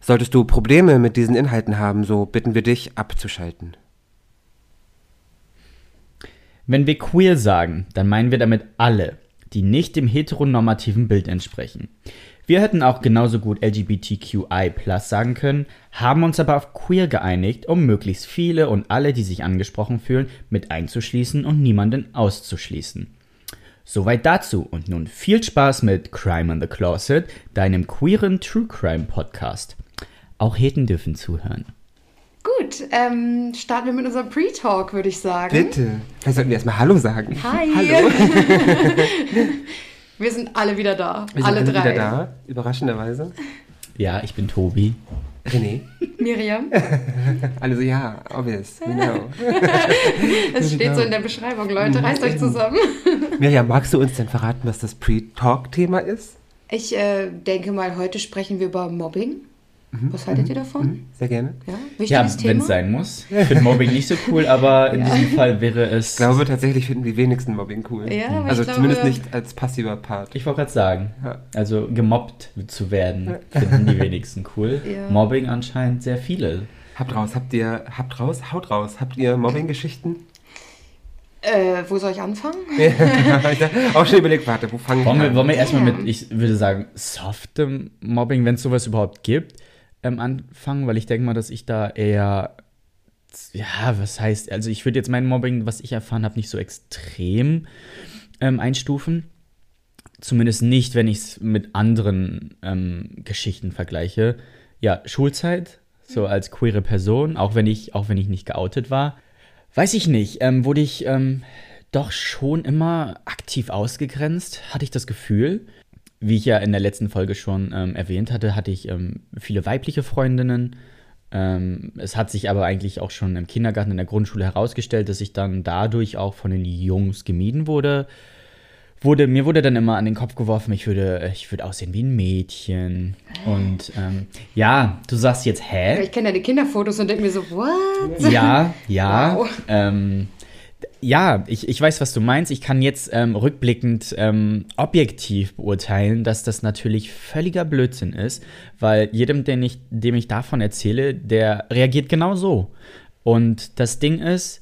Solltest du Probleme mit diesen Inhalten haben, so bitten wir dich abzuschalten. Wenn wir queer sagen, dann meinen wir damit alle, die nicht dem heteronormativen Bild entsprechen. Wir hätten auch genauso gut LGBTQI sagen können, haben uns aber auf queer geeinigt, um möglichst viele und alle, die sich angesprochen fühlen, mit einzuschließen und niemanden auszuschließen. Soweit dazu und nun viel Spaß mit Crime in the Closet, deinem queeren True Crime Podcast. Auch Heten dürfen zuhören. Gut, ähm, starten wir mit unserem Pre-Talk, würde ich sagen. Bitte. Vielleicht sollten wir erstmal Hallo sagen. Hi. Hallo. Wir sind alle wieder da. Wir sind alle alle drei. wieder da, überraschenderweise. Ja, ich bin Tobi. René. Miriam, Alle so, ja, obvious, we know. es steht so in der Beschreibung, Leute, reißt euch zusammen. Miriam, magst du uns denn verraten, was das Pre-Talk-Thema ist? Ich äh, denke mal, heute sprechen wir über Mobbing. Was haltet ihr davon? Sehr gerne. Ja, Ja, wenn es sein muss. Ich finde Mobbing nicht so cool, aber in diesem Fall wäre es. Ich glaube, tatsächlich finden die wenigsten Mobbing cool. Ja, also glaube- zumindest nicht als passiver Part. Ich wollte gerade sagen, Ja. also gemobbt zu werden, finden die wenigsten cool. Ja. Mobbing anscheinend sehr viele. Habt raus, habt ihr, habt raus, haut raus. Habt ihr Mobbing-Geschichten? Äh, wo soll ich anfangen? auch schon überlegt, warte, wo fangen Wollen wir, an? wollen wir erstmal mit, ich würde sagen, softem Mobbing, wenn es sowas überhaupt gibt, ähm, anfangen, weil ich denke mal, dass ich da eher, ja, was heißt, also ich würde jetzt mein Mobbing, was ich erfahren habe, nicht so extrem ähm, einstufen. Zumindest nicht, wenn ich es mit anderen ähm, Geschichten vergleiche. Ja, Schulzeit, so als queere Person, auch wenn ich, auch wenn ich nicht geoutet war. Weiß ich nicht, ähm, wurde ich ähm, doch schon immer aktiv ausgegrenzt, hatte ich das Gefühl. Wie ich ja in der letzten Folge schon ähm, erwähnt hatte, hatte ich ähm, viele weibliche Freundinnen. Ähm, es hat sich aber eigentlich auch schon im Kindergarten, in der Grundschule herausgestellt, dass ich dann dadurch auch von den Jungs gemieden wurde. wurde mir wurde dann immer an den Kopf geworfen, ich würde, ich würde aussehen wie ein Mädchen. Und ähm, ja, du sagst jetzt, hä? Ich kenne deine Kinderfotos und denke mir so, what? Ja, ja. Wow. Ja, ich, ich weiß, was du meinst. Ich kann jetzt ähm, rückblickend ähm, objektiv beurteilen, dass das natürlich völliger Blödsinn ist, weil jedem, den ich, dem ich davon erzähle, der reagiert genau so. Und das Ding ist,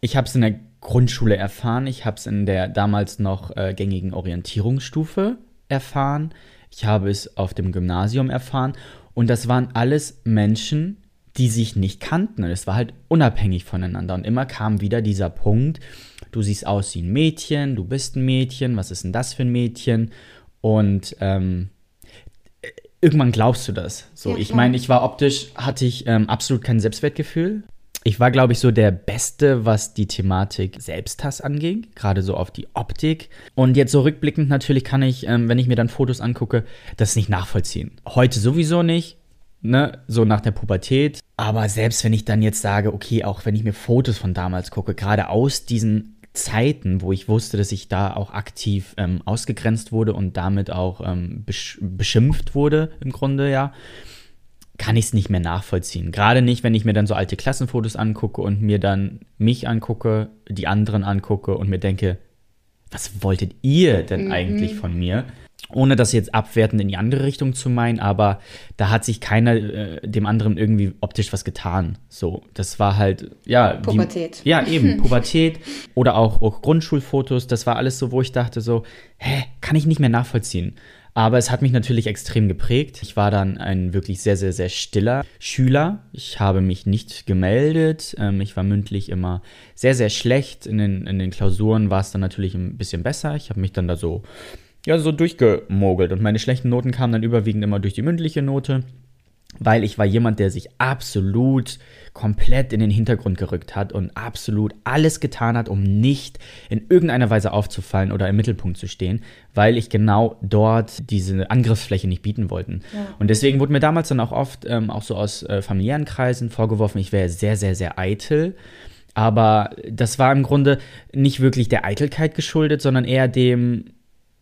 ich habe es in der Grundschule erfahren, ich habe es in der damals noch äh, gängigen Orientierungsstufe erfahren, ich habe es auf dem Gymnasium erfahren und das waren alles Menschen, die sich nicht kannten. Und es war halt unabhängig voneinander. Und immer kam wieder dieser Punkt, du siehst aus wie ein Mädchen, du bist ein Mädchen, was ist denn das für ein Mädchen? Und ähm, irgendwann glaubst du das. So, Ja, ich meine, ich war optisch, hatte ich ähm, absolut kein Selbstwertgefühl. Ich war, glaube ich, so der Beste, was die Thematik Selbsthass anging, gerade so auf die Optik. Und jetzt so rückblickend natürlich kann ich, ähm, wenn ich mir dann Fotos angucke, das nicht nachvollziehen. Heute sowieso nicht, ne, so nach der Pubertät. Aber selbst wenn ich dann jetzt sage, okay, auch wenn ich mir Fotos von damals gucke, gerade aus diesen Zeiten, wo ich wusste, dass ich da auch aktiv ähm, ausgegrenzt wurde und damit auch ähm, besch beschimpft wurde, im Grunde, ja, kann ich es nicht mehr nachvollziehen. Gerade nicht, wenn ich mir dann so alte Klassenfotos angucke und mir dann mich angucke, die anderen angucke und mir denke, was wolltet ihr denn eigentlich von mir? Ohne das jetzt abwertend in die andere Richtung zu meinen, aber da hat sich keiner äh, dem anderen irgendwie optisch was getan. So, das war halt, ja. Pubertät. ja, eben, Pubertät oder auch, auch Grundschulfotos, das war alles so, wo ich dachte so, hä, kann ich nicht mehr nachvollziehen. Aber es hat mich natürlich extrem geprägt. Ich war dann ein wirklich sehr, sehr, sehr stiller Schüler. Ich habe mich nicht gemeldet. Ähm, ich war mündlich immer sehr, sehr schlecht. In den, in den Klausuren war es dann natürlich ein bisschen besser. Ich habe mich dann da so, ja, so durchgemogelt. Und meine schlechten Noten kamen dann überwiegend immer durch die mündliche Note. weil ich war jemand, der sich absolut komplett in den Hintergrund gerückt hat und absolut alles getan hat, um nicht in irgendeiner Weise aufzufallen oder im Mittelpunkt zu stehen, weil ich genau dort diese Angriffsfläche nicht bieten wollte. Ja. Und deswegen wurde mir damals dann auch oft, ähm, auch so aus äh, familiären Kreisen vorgeworfen, ich wäre sehr, sehr, sehr eitel. Aber das war im Grunde nicht wirklich der Eitelkeit geschuldet, sondern eher dem,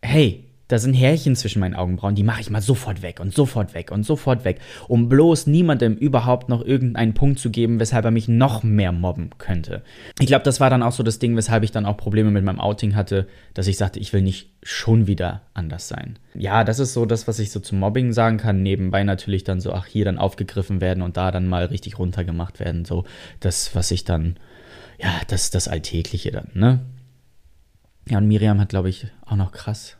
hey, da sind Härchen zwischen meinen Augenbrauen, die mache ich mal sofort weg und sofort weg und sofort weg, um bloß niemandem überhaupt noch irgendeinen Punkt zu geben, weshalb er mich noch mehr mobben könnte. Ich glaube, das war dann auch so das Ding, weshalb ich dann auch Probleme mit meinem Outing hatte, dass ich sagte, ich will nicht schon wieder anders sein. Ja, das ist so das, was ich so zum Mobbing sagen kann. Nebenbei natürlich dann so, ach, hier dann aufgegriffen werden und da dann mal richtig runtergemacht werden. So das, was ich dann, ja, das, das Alltägliche dann, ne? Ja, und Miriam hat, glaube ich, auch noch krass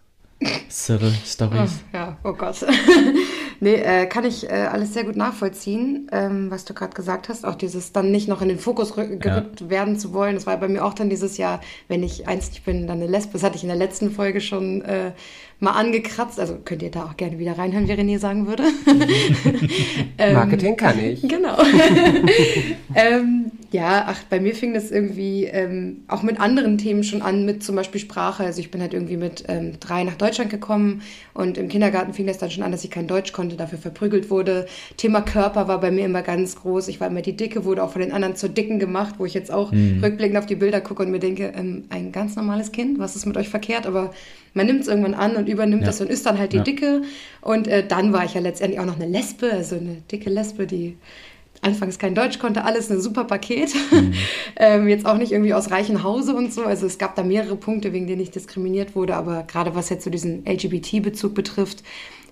Cyril Stories. Oh, ja, oh Gott. nee, äh, kann ich äh, alles sehr gut nachvollziehen, ähm, was du gerade gesagt hast. Auch dieses dann nicht noch in den Fokus rü- gerückt werden zu wollen. Das war bei mir auch dann dieses Jahr, wenn ich eins nicht bin, dann eine Lesbe. Das hatte ich in der letzten Folge schon äh, mal angekratzt. Also könnt ihr da auch gerne wieder reinhören, wie René sagen würde. Ähm, Marketing kann ich. Genau. ähm, ja, ach, bei mir fing das irgendwie ähm, auch mit anderen Themen schon an, mit zum Beispiel Sprache. Also ich bin halt irgendwie mit ähm, drei nach Deutschland gekommen und im Kindergarten fing das dann schon an, dass ich kein Deutsch konnte, dafür verprügelt wurde. Thema Körper war bei mir immer ganz groß. Ich war immer die Dicke, wurde auch von den anderen zur Dicken gemacht, wo ich jetzt auch rückblickend auf die Bilder gucke und mir denke, ähm, ein ganz normales Kind, was ist mit euch verkehrt? Aber man nimmt es irgendwann an und übernimmt Ja. das und ist dann halt die Ja. Dicke. Und äh, dann war ich ja letztendlich auch noch eine Lesbe, also eine dicke Lesbe, die anfangs kein Deutsch konnte, alles ein super Paket. ähm, jetzt auch nicht irgendwie aus reichem Hause und so. Also es gab da mehrere Punkte, wegen denen ich diskriminiert wurde, aber gerade was jetzt so diesen LGBT-Bezug betrifft,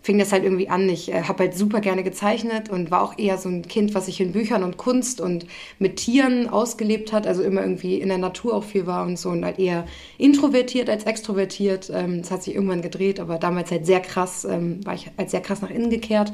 fing das halt irgendwie an. Ich äh, habe halt super gerne gezeichnet und war auch eher so ein Kind, was sich in Büchern und Kunst und mit Tieren ausgelebt hat, also immer irgendwie in der Natur auch viel war und so und halt eher introvertiert als extrovertiert. Ähm, das hat sich irgendwann gedreht, aber damals halt sehr krass, ähm, war ich halt sehr krass nach innen gekehrt.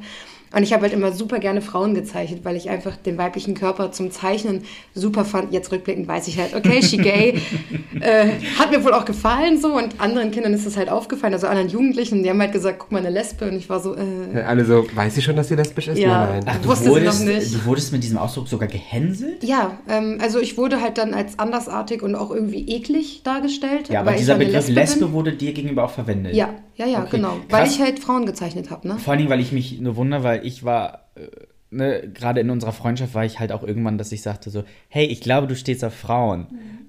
Und ich habe halt immer super gerne Frauen gezeichnet, weil ich einfach den weiblichen Körper zum Zeichnen super fand. Jetzt rückblickend weiß ich halt, okay, she gay. äh, hat mir wohl auch gefallen so. Und anderen Kindern ist das halt aufgefallen, also anderen Jugendlichen. Die haben halt gesagt, guck mal, eine Lesbe. Und ich war so, äh, Alle so, weiß sie schon, dass sie lesbisch ist? Ja. Nein, nein. Ach, du Wusste sie wurdest, noch nicht. du wurdest mit diesem Ausdruck sogar gehänselt? ja, ähm, also ich wurde halt dann als andersartig und auch irgendwie eklig dargestellt. Ja, aber dieser Begriff Lesbe Lesbe wurde dir gegenüber auch verwendet. Ja, ja, ja, Okay. genau. Weil Krass. ich halt Frauen gezeichnet habe, ne? Vor allen Dingen, weil ich mich nur wundere, weil ich war, äh, ne, gerade in unserer Freundschaft war ich halt auch irgendwann, dass ich sagte so, hey, ich glaube, du stehst auf Frauen.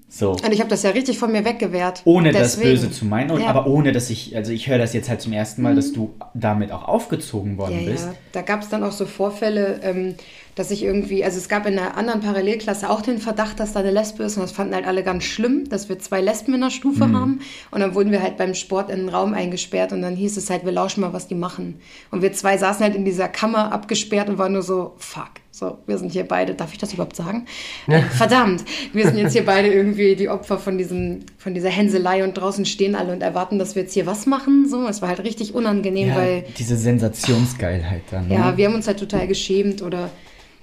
So. Und ich habe das ja richtig von mir weggewehrt. Ohne das Deswegen. Böse zu meinen, und, Ja. aber ohne, dass ich, also ich höre das jetzt halt zum ersten Mal, dass du damit auch aufgezogen worden Ja, bist. ja. Da gab es dann auch so Vorfälle, ähm, dass ich irgendwie, also es gab in einer anderen Parallelklasse auch den Verdacht, dass da eine Lesbe ist und das fanden halt alle ganz schlimm, dass wir zwei Lesben in der Stufe Mhm. haben und dann wurden wir halt beim Sport in einen Raum eingesperrt und dann hieß es halt, wir lauschen mal, was die machen. Und wir zwei saßen halt in dieser Kammer abgesperrt und waren nur so, fuck. So, wir sind hier beide, darf ich das überhaupt sagen? Äh, verdammt, wir sind jetzt hier beide irgendwie die Opfer von, diesem, von dieser Hänselei und draußen stehen alle und erwarten, dass wir jetzt hier was machen. So, es war halt richtig unangenehm, Ja, weil diese Sensationsgeilheit dann. ja, ne? wir haben uns halt total geschämt oder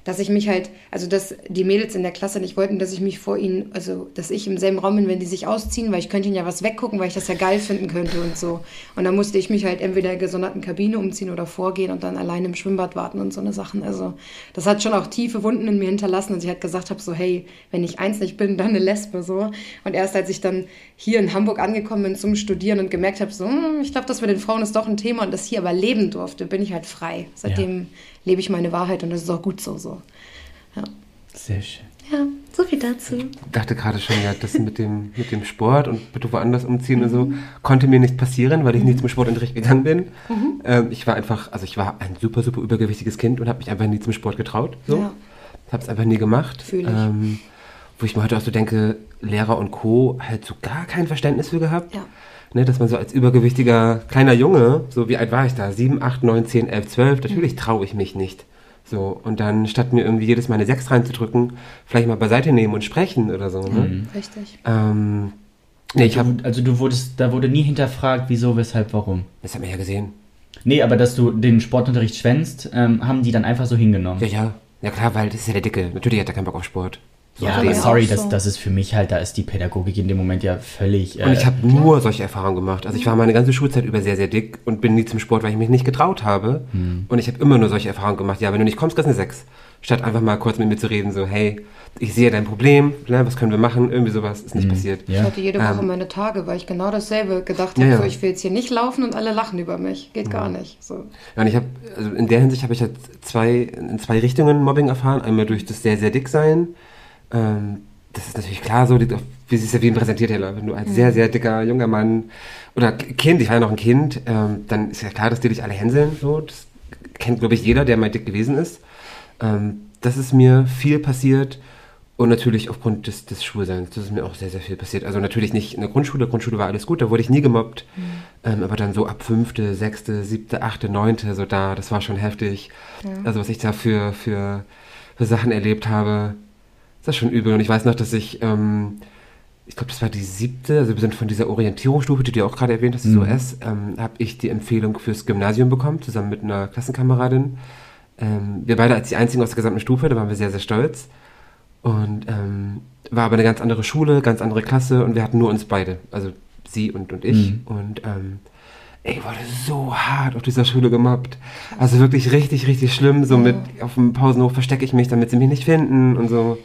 dass ich mich halt, also dass die Mädels in der Klasse nicht wollten, dass ich mich vor ihnen, also dass ich im selben Raum bin, wenn die sich ausziehen, weil ich könnte ihnen ja was weggucken, weil ich das ja geil finden könnte und so. Und dann musste ich mich halt entweder in der gesonderten Kabine umziehen oder vorgehen und dann alleine im Schwimmbad warten und so eine Sachen. Also das hat schon auch tiefe Wunden in mir hinterlassen, dass ich halt gesagt habe, so hey, wenn ich eins nicht bin, dann eine Lesbe so. Und erst als ich dann hier in Hamburg angekommen bin zum Studieren und gemerkt habe, so, hm, ich glaube, das mit den Frauen ist doch ein Thema und das hier aber leben durfte, bin ich halt frei. Seitdem lebe ich meine Wahrheit und das ist auch gut so. so. Ja. Sehr schön. ja, so viel dazu. Ich dachte gerade schon, ja, das mit dem, mit dem Sport und bitte woanders umziehen und so, konnte mir nicht passieren, weil ich nie zum Sportunterricht gegangen bin. Ähm, ich war einfach, also ich war ein super, super übergewichtiges Kind und habe mich einfach nie zum Sport getraut. So. Ja. Habe es einfach nie gemacht. Fühl ich. Ähm, wo ich mir heute auch so denke, Lehrer und Co. halt so gar kein Verständnis für gehabt. Ja. Ne, dass man so als übergewichtiger kleiner Junge, so wie alt war ich da? 7, 8, 9, 10, 11, 12, natürlich traue ich mich nicht. So, und dann statt mir irgendwie jedes Mal eine 6 reinzudrücken, vielleicht mal beiseite nehmen und sprechen oder so. Ne? Richtig. Ähm, nee, ich habe, Du, also du wurdest, da wurde nie hinterfragt, wieso, weshalb, warum. das hat man ja gesehen. Nee, aber dass du den Sportunterricht schwänzt, ähm, haben die dann einfach so hingenommen. Ja, ja. Ja klar, weil das ist ja der Dicke. Natürlich hat er keinen Bock auf Sport. Ja, geht aber sorry, das, so. das ist für mich halt, da ist die Pädagogik in dem Moment ja völlig. Und ich äh, habe nur solche Erfahrungen gemacht. Also ich war meine ganze Schulzeit über sehr, sehr dick und bin nie zum Sport, weil ich mich nicht getraut habe. Hm. Und ich habe immer nur solche Erfahrungen gemacht. Ja, wenn du nicht kommst, kriegst du eine 6. Statt einfach mal kurz mit mir zu reden, so, hey, ich sehe dein Problem, ne, was können wir machen? Irgendwie sowas ist nicht passiert. Hm. Ja. Ich hatte jede Woche Ähm, meine Tage, weil ich genau dasselbe gedacht Ja, habe. ja. So, ich will jetzt hier nicht laufen und alle lachen über mich. Geht gar nicht. So. Ja, und ich habe, also in der Hinsicht habe ich jetzt zwei, in zwei Richtungen Mobbing erfahren. Einmal durch das sehr, sehr dick sein. Ähm, das ist natürlich klar so, wie sich Sabine präsentiert, Hella. Wenn du als sehr, sehr dicker junger Mann oder Kind, ich war ja noch ein Kind, ähm, dann ist ja klar, dass die dich alle hänseln. So. Das kennt, glaube ich, jeder, der mal dick gewesen ist. Ähm, das ist mir viel passiert. Und natürlich aufgrund des, des Schulseins, das ist mir auch sehr, sehr viel passiert. Also natürlich nicht in der Grundschule, Grundschule war alles gut, da wurde ich nie gemobbt. Ähm, aber dann so ab fünfte, sechste, siebte, achte, neunte, so da, das war schon heftig. Also was ich da für, für, für Sachen erlebt habe, das ist schon übel. Und ich weiß noch, dass ich, ähm, ich glaube, das war die siebte, also wir sind von dieser Orientierungsstufe, die du auch gerade erwähnt hast, das OS, ähm, habe ich die Empfehlung fürs Gymnasium bekommen, zusammen mit einer Klassenkameradin. Ähm, wir beide als die einzigen aus der gesamten Stufe, da waren wir sehr, sehr stolz. Und ähm, war aber eine ganz andere Schule, ganz andere Klasse und wir hatten nur uns beide, also sie und, und ich. Mhm. Und ähm, ey, ich wurde so hart auf dieser Schule gemobbt. Also wirklich richtig, richtig schlimm. So mit auf dem Pausenhof verstecke ich mich, damit sie mich nicht finden und so.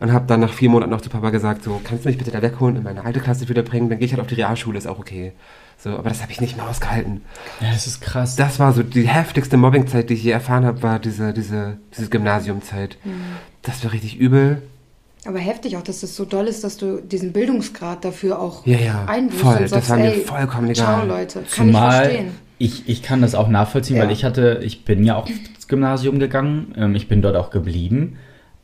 Und habe dann nach vier Monaten noch zu Papa gesagt, so, kannst du mich bitte da wegholen, in meine alte Klasse wieder bringen, dann gehe ich halt auf die Realschule, ist auch okay. So, aber das habe ich nicht mehr ausgehalten. ja, das ist krass. Das war so die heftigste Mobbingzeit, die ich je erfahren habe, war diese, diese, diese Gymnasiumzeit. Das war richtig übel. Aber heftig auch, dass es so doll ist, dass du diesen Bildungsgrad dafür auch Ja, ja, einbußt voll. und Das sagst, war mir ey, vollkommen ciao egal. Leute, kann ich Zumal verstehen. ich, ich kann das auch nachvollziehen, Ja. weil ich hatte, ich bin ja auch ins Gymnasium gegangen, ähm, ich bin dort auch geblieben,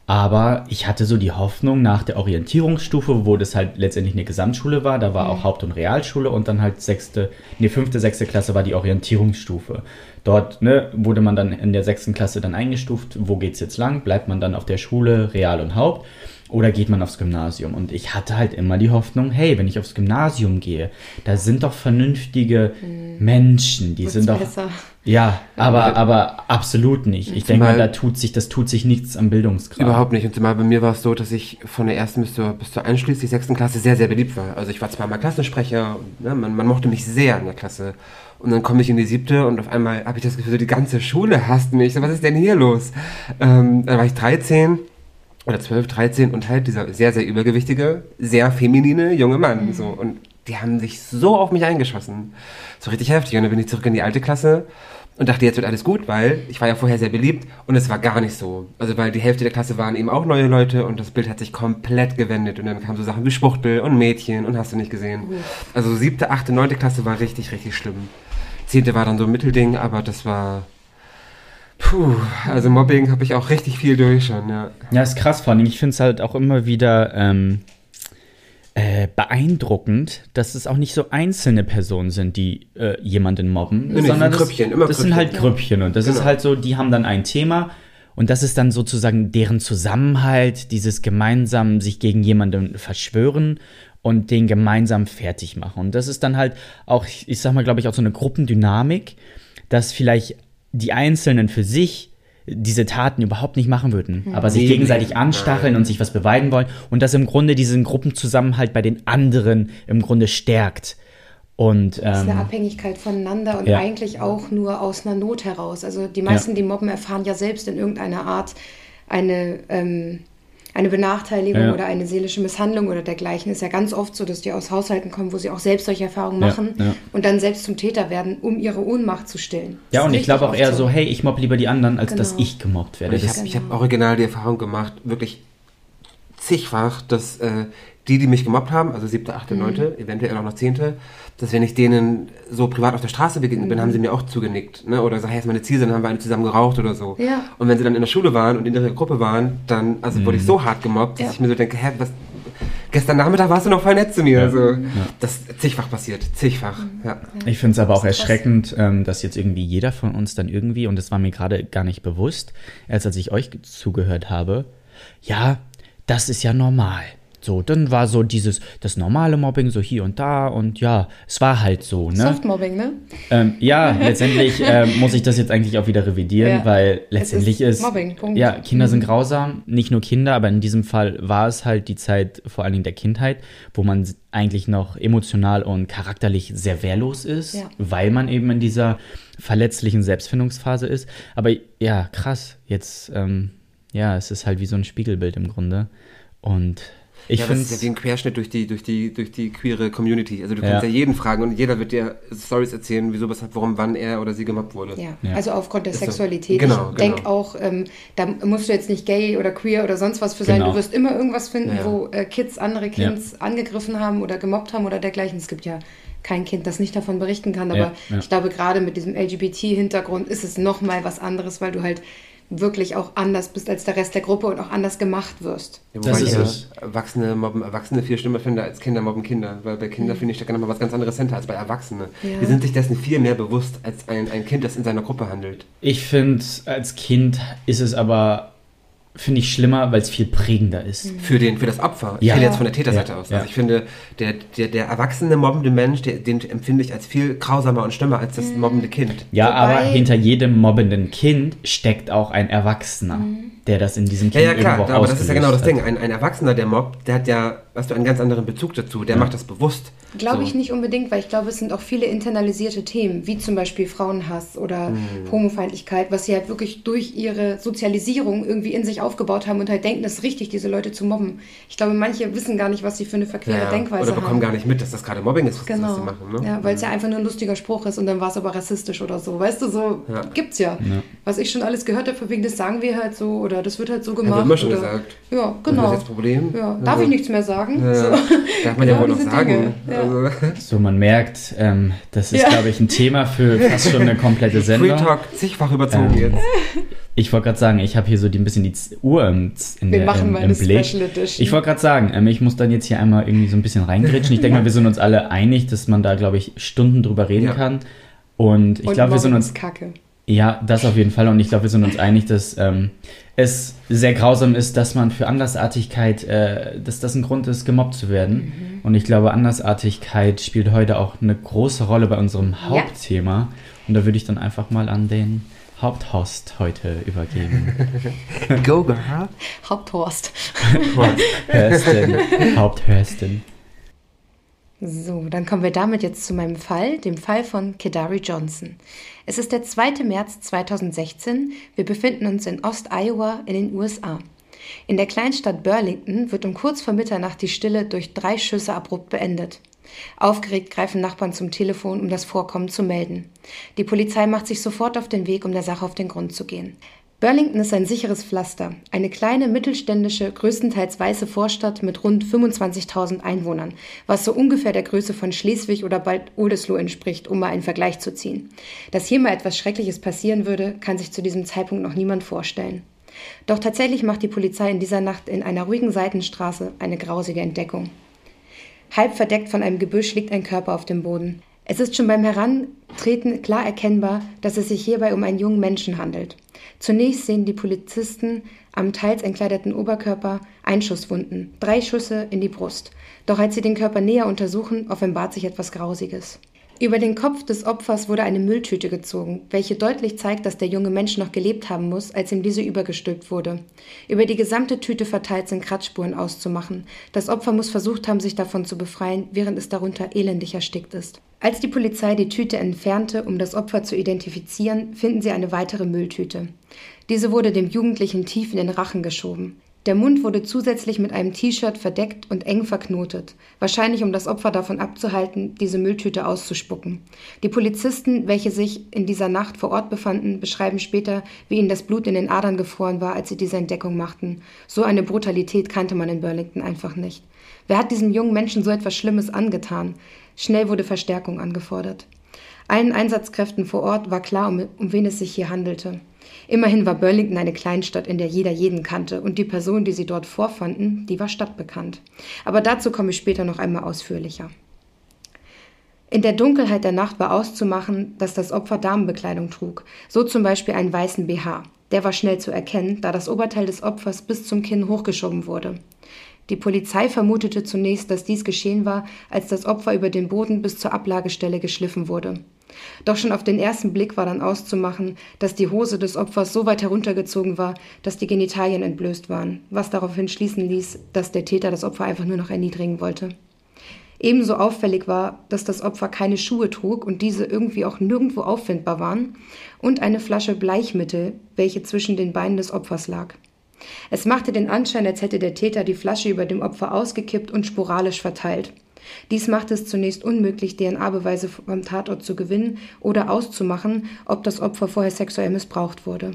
aber ich hatte so die Hoffnung nach der Orientierungsstufe, wo das halt letztendlich eine Gesamtschule war, da war auch Haupt- und Realschule und dann halt sechste, nee, fünfte, sechste Klasse war die Orientierungsstufe. Dort ne, wurde man dann in der sechsten Klasse dann eingestuft, wo geht's jetzt lang? Bleibt man dann auf der Schule, Real und Haupt? Oder geht man aufs Gymnasium? Und ich hatte halt immer die Hoffnung, hey, wenn ich aufs Gymnasium gehe, da sind doch vernünftige Menschen, die Wird's sind doch. besser. Ja, aber, aber absolut nicht. Ich denke mal, da tut sich, das tut sich nichts am Bildungsgrad. Überhaupt nicht. Und zumal bei mir war es so, dass ich von der ersten bis zur, bis zur einschließlich sechsten Klasse sehr, sehr beliebt war. Also ich war zweimal Klassensprecher und ne, man, man mochte mich sehr in der Klasse. Und dann komme ich in die siebte und auf einmal habe ich das Gefühl, so die ganze Schule hasst mich. So, was ist denn hier los? Ähm, dann war ich 13 oder 12, 13 und halt dieser sehr, sehr übergewichtige, sehr feminine junge Mann. So. Und die haben sich so auf mich eingeschossen. So richtig heftig. Und dann bin ich zurück in die alte Klasse und dachte, jetzt wird alles gut, weil ich war ja vorher sehr beliebt und es war gar nicht so. Also weil die Hälfte der Klasse waren eben auch neue Leute und das Bild hat sich komplett gewendet und dann kamen so Sachen wie Spuchtel und Mädchen und hast du nicht gesehen. Also siebte, achte, neunte Klasse war richtig, richtig schlimm. Zehnte war dann so ein Mittelding, aber das war... Puh, also Mobbing habe ich auch richtig viel durch schon, ja. Ja, ist krass, vor allem. Ich finde es halt auch immer wieder ähm, äh, beeindruckend, dass es auch nicht so einzelne Personen sind, die äh, jemanden mobben, Nee, sondern das Grüppchen, immer das sind halt Grüppchen. Und das ist Genau. halt so, die haben dann ein Thema und das ist dann sozusagen deren Zusammenhalt, dieses gemeinsam sich gegen jemanden verschwören und den gemeinsam fertig machen. Und das ist dann halt auch, ich sag mal, glaube ich, auch so eine Gruppendynamik, dass vielleicht die Einzelnen für sich diese Taten überhaupt nicht machen würden, aber sich gegenseitig anstacheln und sich was beweisen wollen und das im Grunde diesen Gruppenzusammenhalt bei den anderen im Grunde stärkt. Und Das ist eine ähm, Abhängigkeit voneinander und ja. eigentlich auch nur aus einer Not heraus. Also die meisten, die mobben, erfahren ja selbst in irgendeiner Art eine, ähm, eine Benachteiligung Ja. oder eine seelische Misshandlung oder dergleichen. Ist ja ganz oft so, dass die aus Haushalten kommen, wo sie auch selbst solche Erfahrungen Ja, machen ja. und dann selbst zum Täter werden, um ihre Ohnmacht zu stillen. ja, Das und ich glaube auch eher so, hey, ich mobb lieber die anderen, als dass Genau. ich gemobbt werde. Und ich habe ich hab original die Erfahrung gemacht, wirklich zigfach, dass äh, die, die mich gemobbt haben, also siebte, achte, neunte, eventuell auch noch zehnte, dass wenn ich denen so privat auf der Straße begegnet bin, haben sie mir auch zugenickt. Ne? Oder gesagt, hey, ist meine Ziel, dann haben wir eine zusammen geraucht oder so. Ja. Und wenn sie dann in der Schule waren und in ihrer Gruppe waren, dann also wurde ich so hart gemobbt, dass Ja. ich mir so denke, hä, was, gestern Nachmittag warst du noch voll nett zu mir. So. Das ist zigfach passiert, zigfach. Ja. Ich finde es aber auch erschreckend, ähm, dass jetzt irgendwie jeder von uns dann irgendwie, und das war mir gerade gar nicht bewusst, erst als ich euch zugehört habe, ja, das ist ja normal. So, dann war so dieses, das normale Mobbing so hier und da und ja, es war halt so, ne? Softmobbing, ne? Ähm, ja, letztendlich ähm, muss ich das jetzt eigentlich auch wieder revidieren, Ja, weil es letztendlich ist ist, Mobbing, Punkt. ja, Kinder sind Mhm. grausam, nicht nur Kinder, aber in diesem Fall war es halt die Zeit vor allen Dingen der Kindheit, wo man eigentlich noch emotional und charakterlich sehr wehrlos ist, Ja. weil man eben in dieser verletzlichen Selbstfindungsphase ist. Aber ja, krass, jetzt, ähm, ja, es ist halt wie so ein Spiegelbild im Grunde und ich ja, das finde ist ja wie ein Querschnitt durch die, durch die, durch die queere Community. Also du Ja. kannst ja jeden fragen und jeder wird dir Stories erzählen, wieso, weshalb, warum, wann er oder sie gemobbt wurde. Ja, Ja. also aufgrund der Ist so. Sexualität. Genau, ich denke genau. auch, ähm, da musst du jetzt nicht gay oder queer oder sonst was für sein. Genau. Du wirst immer irgendwas finden, Ja. wo äh, Kids andere Kids angegriffen haben oder gemobbt haben oder dergleichen. Es gibt ja kein Kind, das nicht davon berichten kann. Aber Ja, ja. ich glaube, gerade mit diesem LGBT-Hintergrund ist es nochmal was anderes, weil du halt wirklich auch anders bist als der Rest der Gruppe und auch anders gemacht wirst. Ja, Das ist es. Erwachsene mobben Erwachsene viel schlimmer finde als Kinder mobben Kinder. Weil bei Kindern finde ich, steckt nochmal was ganz anderes hinter als bei Erwachsenen. Ja. Die sind sich dessen viel mehr bewusst als ein, ein Kind, das in seiner Gruppe handelt. Ich finde, als Kind ist es aber, finde ich, schlimmer, weil es viel prägender ist. Für, den, für das Opfer. Ich Ja. rede jetzt von der Täterseite Ja, aus. ja. Also ich finde, der, der, der erwachsene mobbende Mensch, der, den empfinde ich als viel grausamer und schlimmer als das mobbende Kind. Ja, Wobei- aber hinter jedem mobbenden Kind steckt auch ein Erwachsener, der das in diesem Ja, Kind ja, klar, irgendwo aber das ist ja genau das Ding. Ein, ein Erwachsener, der mobbt, der hat ja, weißt du, einen ganz anderen Bezug dazu. Der macht das bewusst. Glaube So. ich nicht unbedingt, weil ich glaube, es sind auch viele internalisierte Themen, wie zum Beispiel Frauenhass oder Homofeindlichkeit, was sie halt wirklich durch ihre Sozialisierung irgendwie in sich aufgebaut haben und halt denken, es ist richtig, diese Leute zu mobben. Ich glaube, manche wissen gar nicht, was sie für eine verquere Ja, Denkweise oder bekommen haben. gar nicht mit, dass das gerade Mobbing ist, was, Genau. was sie machen. Ne? Ja, weil es ja einfach nur ein lustiger Spruch ist und dann war es aber rassistisch oder so. Weißt du, so Ja. gibt's ja. Was ich schon alles gehört habe, wegen, das sagen wir halt so oder das wird halt so gemacht. wird immer schon oder, gesagt. Ja, genau. Das ist das Problem. Ja, darf Also, ich nichts mehr sagen? Ja, So. Darf man ja, Ja, wohl noch sagen. Ja. Also, So, man merkt, ähm, das ist, Ja. glaube ich, ein Thema für fast schon eine komplette Free Sendung. Talk zigfach überzogen Ähm, jetzt. Ich wollte gerade sagen, ich habe hier so die, ein bisschen die Uhr im, in Wir der, machen im, mal im Blick. Special Edition. Ich wollte gerade sagen, ähm, ich muss dann jetzt hier einmal irgendwie so ein bisschen reingrätschen. Ich denke mal, wir sind uns alle einig, dass man da, glaube ich, Stunden drüber reden Ja. kann. Und ich glaube, wir sind uns ist Kacke. Ja, das auf jeden Fall. Und ich glaube, wir sind uns einig, dass ähm, es sehr grausam ist, dass man für Andersartigkeit, äh, dass das ein Grund ist, gemobbt zu werden. Mhm. Und ich glaube, Andersartigkeit spielt heute auch eine große Rolle bei unserem Ja. Hauptthema. Und da würde ich dann einfach mal an den Haupthost heute übergeben. Go, girl. Haupthorst. Hörstin, Haupthörstin. So, dann kommen wir damit jetzt zu meinem Fall, dem Fall von Kedari Johnson. Es ist der 2. März 2016. Wir befinden uns in Ost-Iowa in den USA. In der Kleinstadt Burlington wird um kurz vor Mitternacht die Stille durch drei Schüsse abrupt beendet. Aufgeregt greifen Nachbarn zum Telefon, um das Vorkommen zu melden. Die Polizei macht sich sofort auf den Weg, um der Sache auf den Grund zu gehen. Burlington ist ein sicheres Pflaster, eine kleine mittelständische, größtenteils weiße Vorstadt mit rund 25.000 Einwohnern, was so ungefähr der Größe von Schleswig oder bald Oldesloe entspricht, um mal einen Vergleich zu ziehen. Dass hier mal etwas Schreckliches passieren würde, kann sich zu diesem Zeitpunkt noch niemand vorstellen. Doch tatsächlich macht die Polizei in dieser Nacht in einer ruhigen Seitenstraße eine grausige Entdeckung. Halb verdeckt von einem Gebüsch liegt ein Körper auf dem Boden. Es ist schon beim Herantreten klar erkennbar, dass es sich hierbei um einen jungen Menschen handelt. Zunächst sehen die Polizisten am teils entkleideten Oberkörper Einschusswunden, drei Schüsse in die Brust. Doch als sie den Körper näher untersuchen, offenbart sich etwas Grausiges. Über den Kopf des Opfers wurde eine Mülltüte gezogen, welche deutlich zeigt, dass der junge Mensch noch gelebt haben muss, als ihm diese übergestülpt wurde. Über die gesamte Tüte verteilt sind Kratzspuren auszumachen. Das Opfer muss versucht haben, sich davon zu befreien, während es darunter elendig erstickt ist. Als die Polizei die Tüte entfernte, um das Opfer zu identifizieren, finden sie eine weitere Mülltüte. Diese wurde dem Jugendlichen tief in den Rachen geschoben. Der Mund wurde zusätzlich mit einem T-Shirt verdeckt und eng verknotet, wahrscheinlich um das Opfer davon abzuhalten, diese Mülltüte auszuspucken. Die Polizisten, welche sich in dieser Nacht vor Ort befanden, beschreiben später, wie ihnen das Blut in den Adern gefroren war, als sie diese Entdeckung machten. So eine Brutalität kannte man in Burlington einfach nicht. Wer hat diesem jungen Menschen so etwas Schlimmes angetan? Schnell wurde Verstärkung angefordert. Allen Einsatzkräften vor Ort war klar, um, um wen es sich hier handelte. Immerhin war Burlington eine Kleinstadt, in der jeder jeden kannte, und die Person, die sie dort vorfanden, die war stadtbekannt. Aber dazu komme ich später noch einmal ausführlicher. In der Dunkelheit der Nacht war auszumachen, dass das Opfer Damenbekleidung trug, so zum Beispiel einen weißen BH. Der war schnell zu erkennen, da das Oberteil des Opfers bis zum Kinn hochgeschoben wurde. Die Polizei vermutete zunächst, dass dies geschehen war, als das Opfer über den Boden bis zur Ablagestelle geschliffen wurde. Doch schon auf den ersten Blick war dann auszumachen, dass die Hose des Opfers so weit heruntergezogen war, dass die Genitalien entblößt waren, was daraufhin schließen ließ, dass der Täter das Opfer einfach nur noch erniedrigen wollte. Ebenso auffällig war, dass das Opfer keine Schuhe trug und diese irgendwie auch nirgendwo auffindbar waren, und eine Flasche Bleichmittel, welche zwischen den Beinen des Opfers lag. Es machte den Anschein, als hätte der Täter die Flasche über dem Opfer ausgekippt und sporalisch verteilt. Dies machte es zunächst unmöglich, DNA-Beweise vom Tatort zu gewinnen oder auszumachen, ob das Opfer vorher sexuell missbraucht wurde.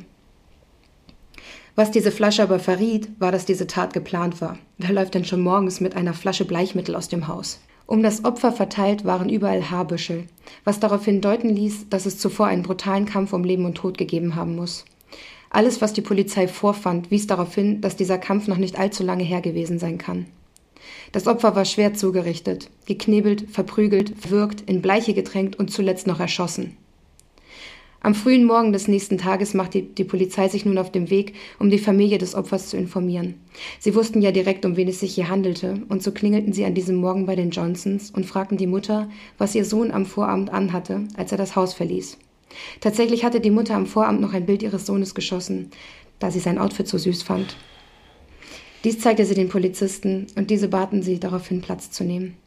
Was diese Flasche aber verriet, war, dass diese Tat geplant war. Wer läuft denn schon morgens mit einer Flasche Bleichmittel aus dem Haus? Um das Opfer verteilt waren überall Haarbüschel, was daraufhin deuten ließ, dass es zuvor einen brutalen Kampf um Leben und Tod gegeben haben muss. Alles, was die Polizei vorfand, wies darauf hin, dass dieser Kampf noch nicht allzu lange her gewesen sein kann. Das Opfer war schwer zugerichtet, geknebelt, verprügelt, verwürgt, in Bleiche getränkt und zuletzt noch erschossen. Am frühen Morgen des nächsten Tages machte die Polizei sich nun auf den Weg, um die Familie des Opfers zu informieren. Sie wussten ja direkt, um wen es sich hier handelte, und so klingelten sie an diesem Morgen bei den Johnsons und fragten die Mutter, was ihr Sohn am Vorabend anhatte, als er das Haus verließ. Tatsächlich hatte die Mutter am Vorabend noch ein Bild ihres Sohnes geschossen, da sie sein Outfit so süß fand. Dies zeigte sie den Polizisten und diese baten sie, daraufhin Platz zu nehmen.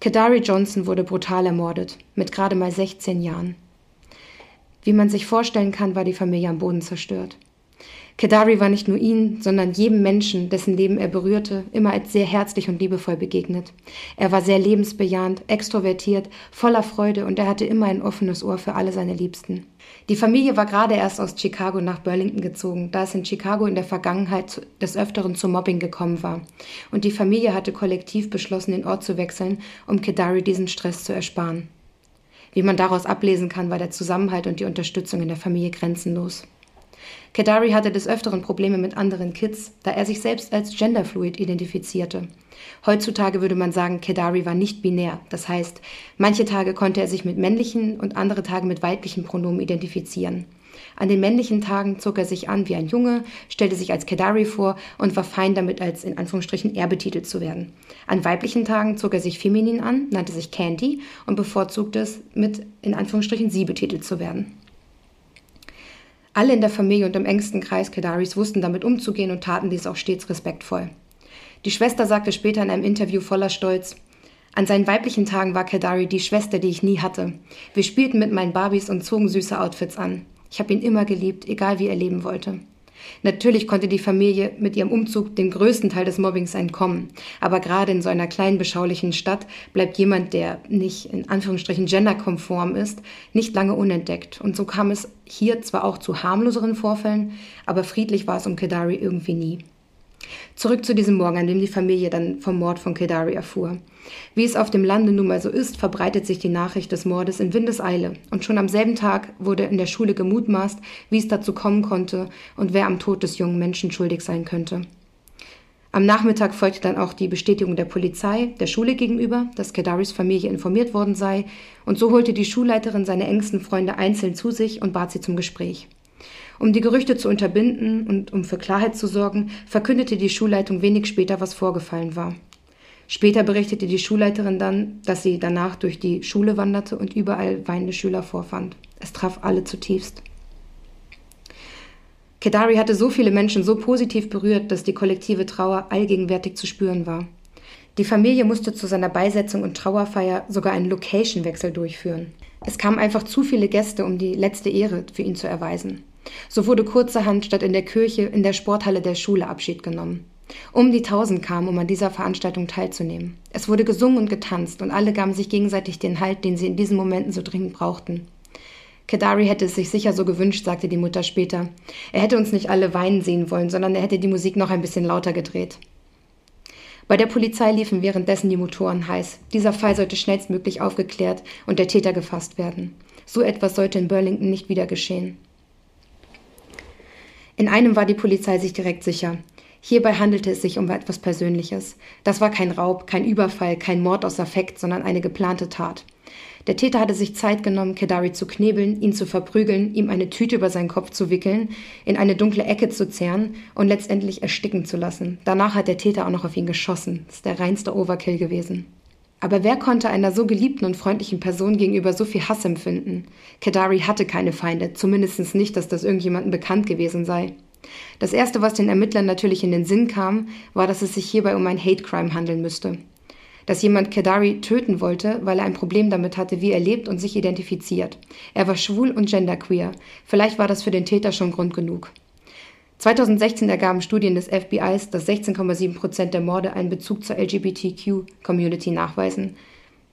Kadari Johnson wurde brutal ermordet, mit gerade mal 16 Jahren. Wie man sich vorstellen kann, war die Familie am Boden zerstört. Kedari war nicht nur ihnen, sondern jedem Menschen, dessen Leben er berührte, immer als sehr herzlich und liebevoll begegnet. Er war sehr lebensbejahend, extrovertiert, voller Freude und er hatte immer ein offenes Ohr für alle seine Liebsten. Die Familie war gerade erst aus Chicago nach Burlington gezogen, da es in Chicago in der Vergangenheit des Öfteren zu Mobbing gekommen war. Und die Familie hatte kollektiv beschlossen, den Ort zu wechseln, um Kedari diesen Stress zu ersparen. Wie man daraus ablesen kann, war der Zusammenhalt und die Unterstützung in der Familie grenzenlos. Kedari hatte des Öfteren Probleme mit anderen Kids, da er sich selbst als genderfluid identifizierte. Heutzutage würde man sagen, Kedari war nicht binär. Das heißt, manche Tage konnte er sich mit männlichen und andere Tage mit weiblichen Pronomen identifizieren. An den männlichen Tagen zog er sich an wie ein Junge, stellte sich als Kedari vor und war fein damit, als in Anführungsstrichen er betitelt zu werden. An weiblichen Tagen zog er sich feminin an, nannte sich Candy und bevorzugte es, mit in Anführungsstrichen sie betitelt zu werden. Alle in der Familie und im engsten Kreis Kedaris wussten damit umzugehen und taten dies auch stets respektvoll. Die Schwester sagte später in einem Interview voller Stolz, an seinen weiblichen Tagen war Kedari die Schwester, die ich nie hatte. Wir spielten mit meinen Barbies und zogen süße Outfits an. Ich habe ihn immer geliebt, egal wie er leben wollte. Natürlich konnte die Familie mit ihrem Umzug dem größten Teil des Mobbings entkommen. Aber gerade in so einer kleinen, beschaulichen Stadt bleibt jemand, der nicht in Anführungsstrichen genderkonform ist, nicht lange unentdeckt. Und so kam es hier zwar auch zu harmloseren Vorfällen, aber friedlich war es um Kedari irgendwie nie. Zurück zu diesem Morgen, an dem die Familie dann vom Mord von Kedari erfuhr. Wie es auf dem Lande nun mal so ist, verbreitet sich die Nachricht des Mordes in Windeseile. Und schon am selben Tag wurde in der Schule gemutmaßt, wie es dazu kommen konnte und wer am Tod des jungen Menschen schuldig sein könnte. Am Nachmittag folgte dann auch die Bestätigung der Polizei, der Schule gegenüber, dass Kedaris Familie informiert worden sei, und so holte die Schulleiterin seine engsten Freunde einzeln zu sich und bat sie zum Gespräch. Um die Gerüchte zu unterbinden und um für Klarheit zu sorgen, verkündete die Schulleitung wenig später, was vorgefallen war. Später berichtete die Schulleiterin dann, dass sie danach durch die Schule wanderte und überall weinende Schüler vorfand. Es traf alle zutiefst. Kedari hatte so viele Menschen so positiv berührt, dass die kollektive Trauer allgegenwärtig zu spüren war. Die Familie musste zu seiner Beisetzung und Trauerfeier sogar einen Location-Wechsel durchführen. Es kamen einfach zu viele Gäste, um die letzte Ehre für ihn zu erweisen. So wurde kurzerhand statt in der Kirche in der Sporthalle der Schule Abschied genommen. Um die tausend kamen, um an dieser Veranstaltung teilzunehmen. Es wurde gesungen und getanzt und alle gaben sich gegenseitig den Halt, den sie in diesen Momenten so dringend brauchten. Kedari hätte es sich sicher so gewünscht, sagte die Mutter später. Er hätte uns nicht alle weinen sehen wollen, sondern er hätte die Musik noch ein bisschen lauter gedreht. Bei der Polizei liefen währenddessen die Motoren heiß. Dieser Fall sollte schnellstmöglich aufgeklärt und der Täter gefasst werden. So etwas sollte in Burlington nicht wieder geschehen. In einem war die Polizei sich direkt sicher. Hierbei handelte es sich um etwas Persönliches. Das war kein Raub, kein Überfall, kein Mord aus Affekt, sondern eine geplante Tat. Der Täter hatte sich Zeit genommen, Kedari zu knebeln, ihn zu verprügeln, ihm eine Tüte über seinen Kopf zu wickeln, in eine dunkle Ecke zu zerren und letztendlich ersticken zu lassen. Danach hat der Täter auch noch auf ihn geschossen. Das ist der reinste Overkill gewesen. Aber wer konnte einer so geliebten und freundlichen Person gegenüber so viel Hass empfinden? Kedari hatte keine Feinde, zumindest nicht, dass das irgendjemandem bekannt gewesen sei. Das erste, was den Ermittlern natürlich in den Sinn kam, war, dass es sich hierbei um ein Hate Crime handeln müsste dass jemand Kedari töten wollte, weil er ein Problem damit hatte, wie er lebt und sich identifiziert. Er war schwul und genderqueer. Vielleicht war das für den Täter schon Grund genug. 2016 ergaben Studien des FBIs, dass 16,7 Prozent der Morde einen Bezug zur LGBTQ-Community nachweisen.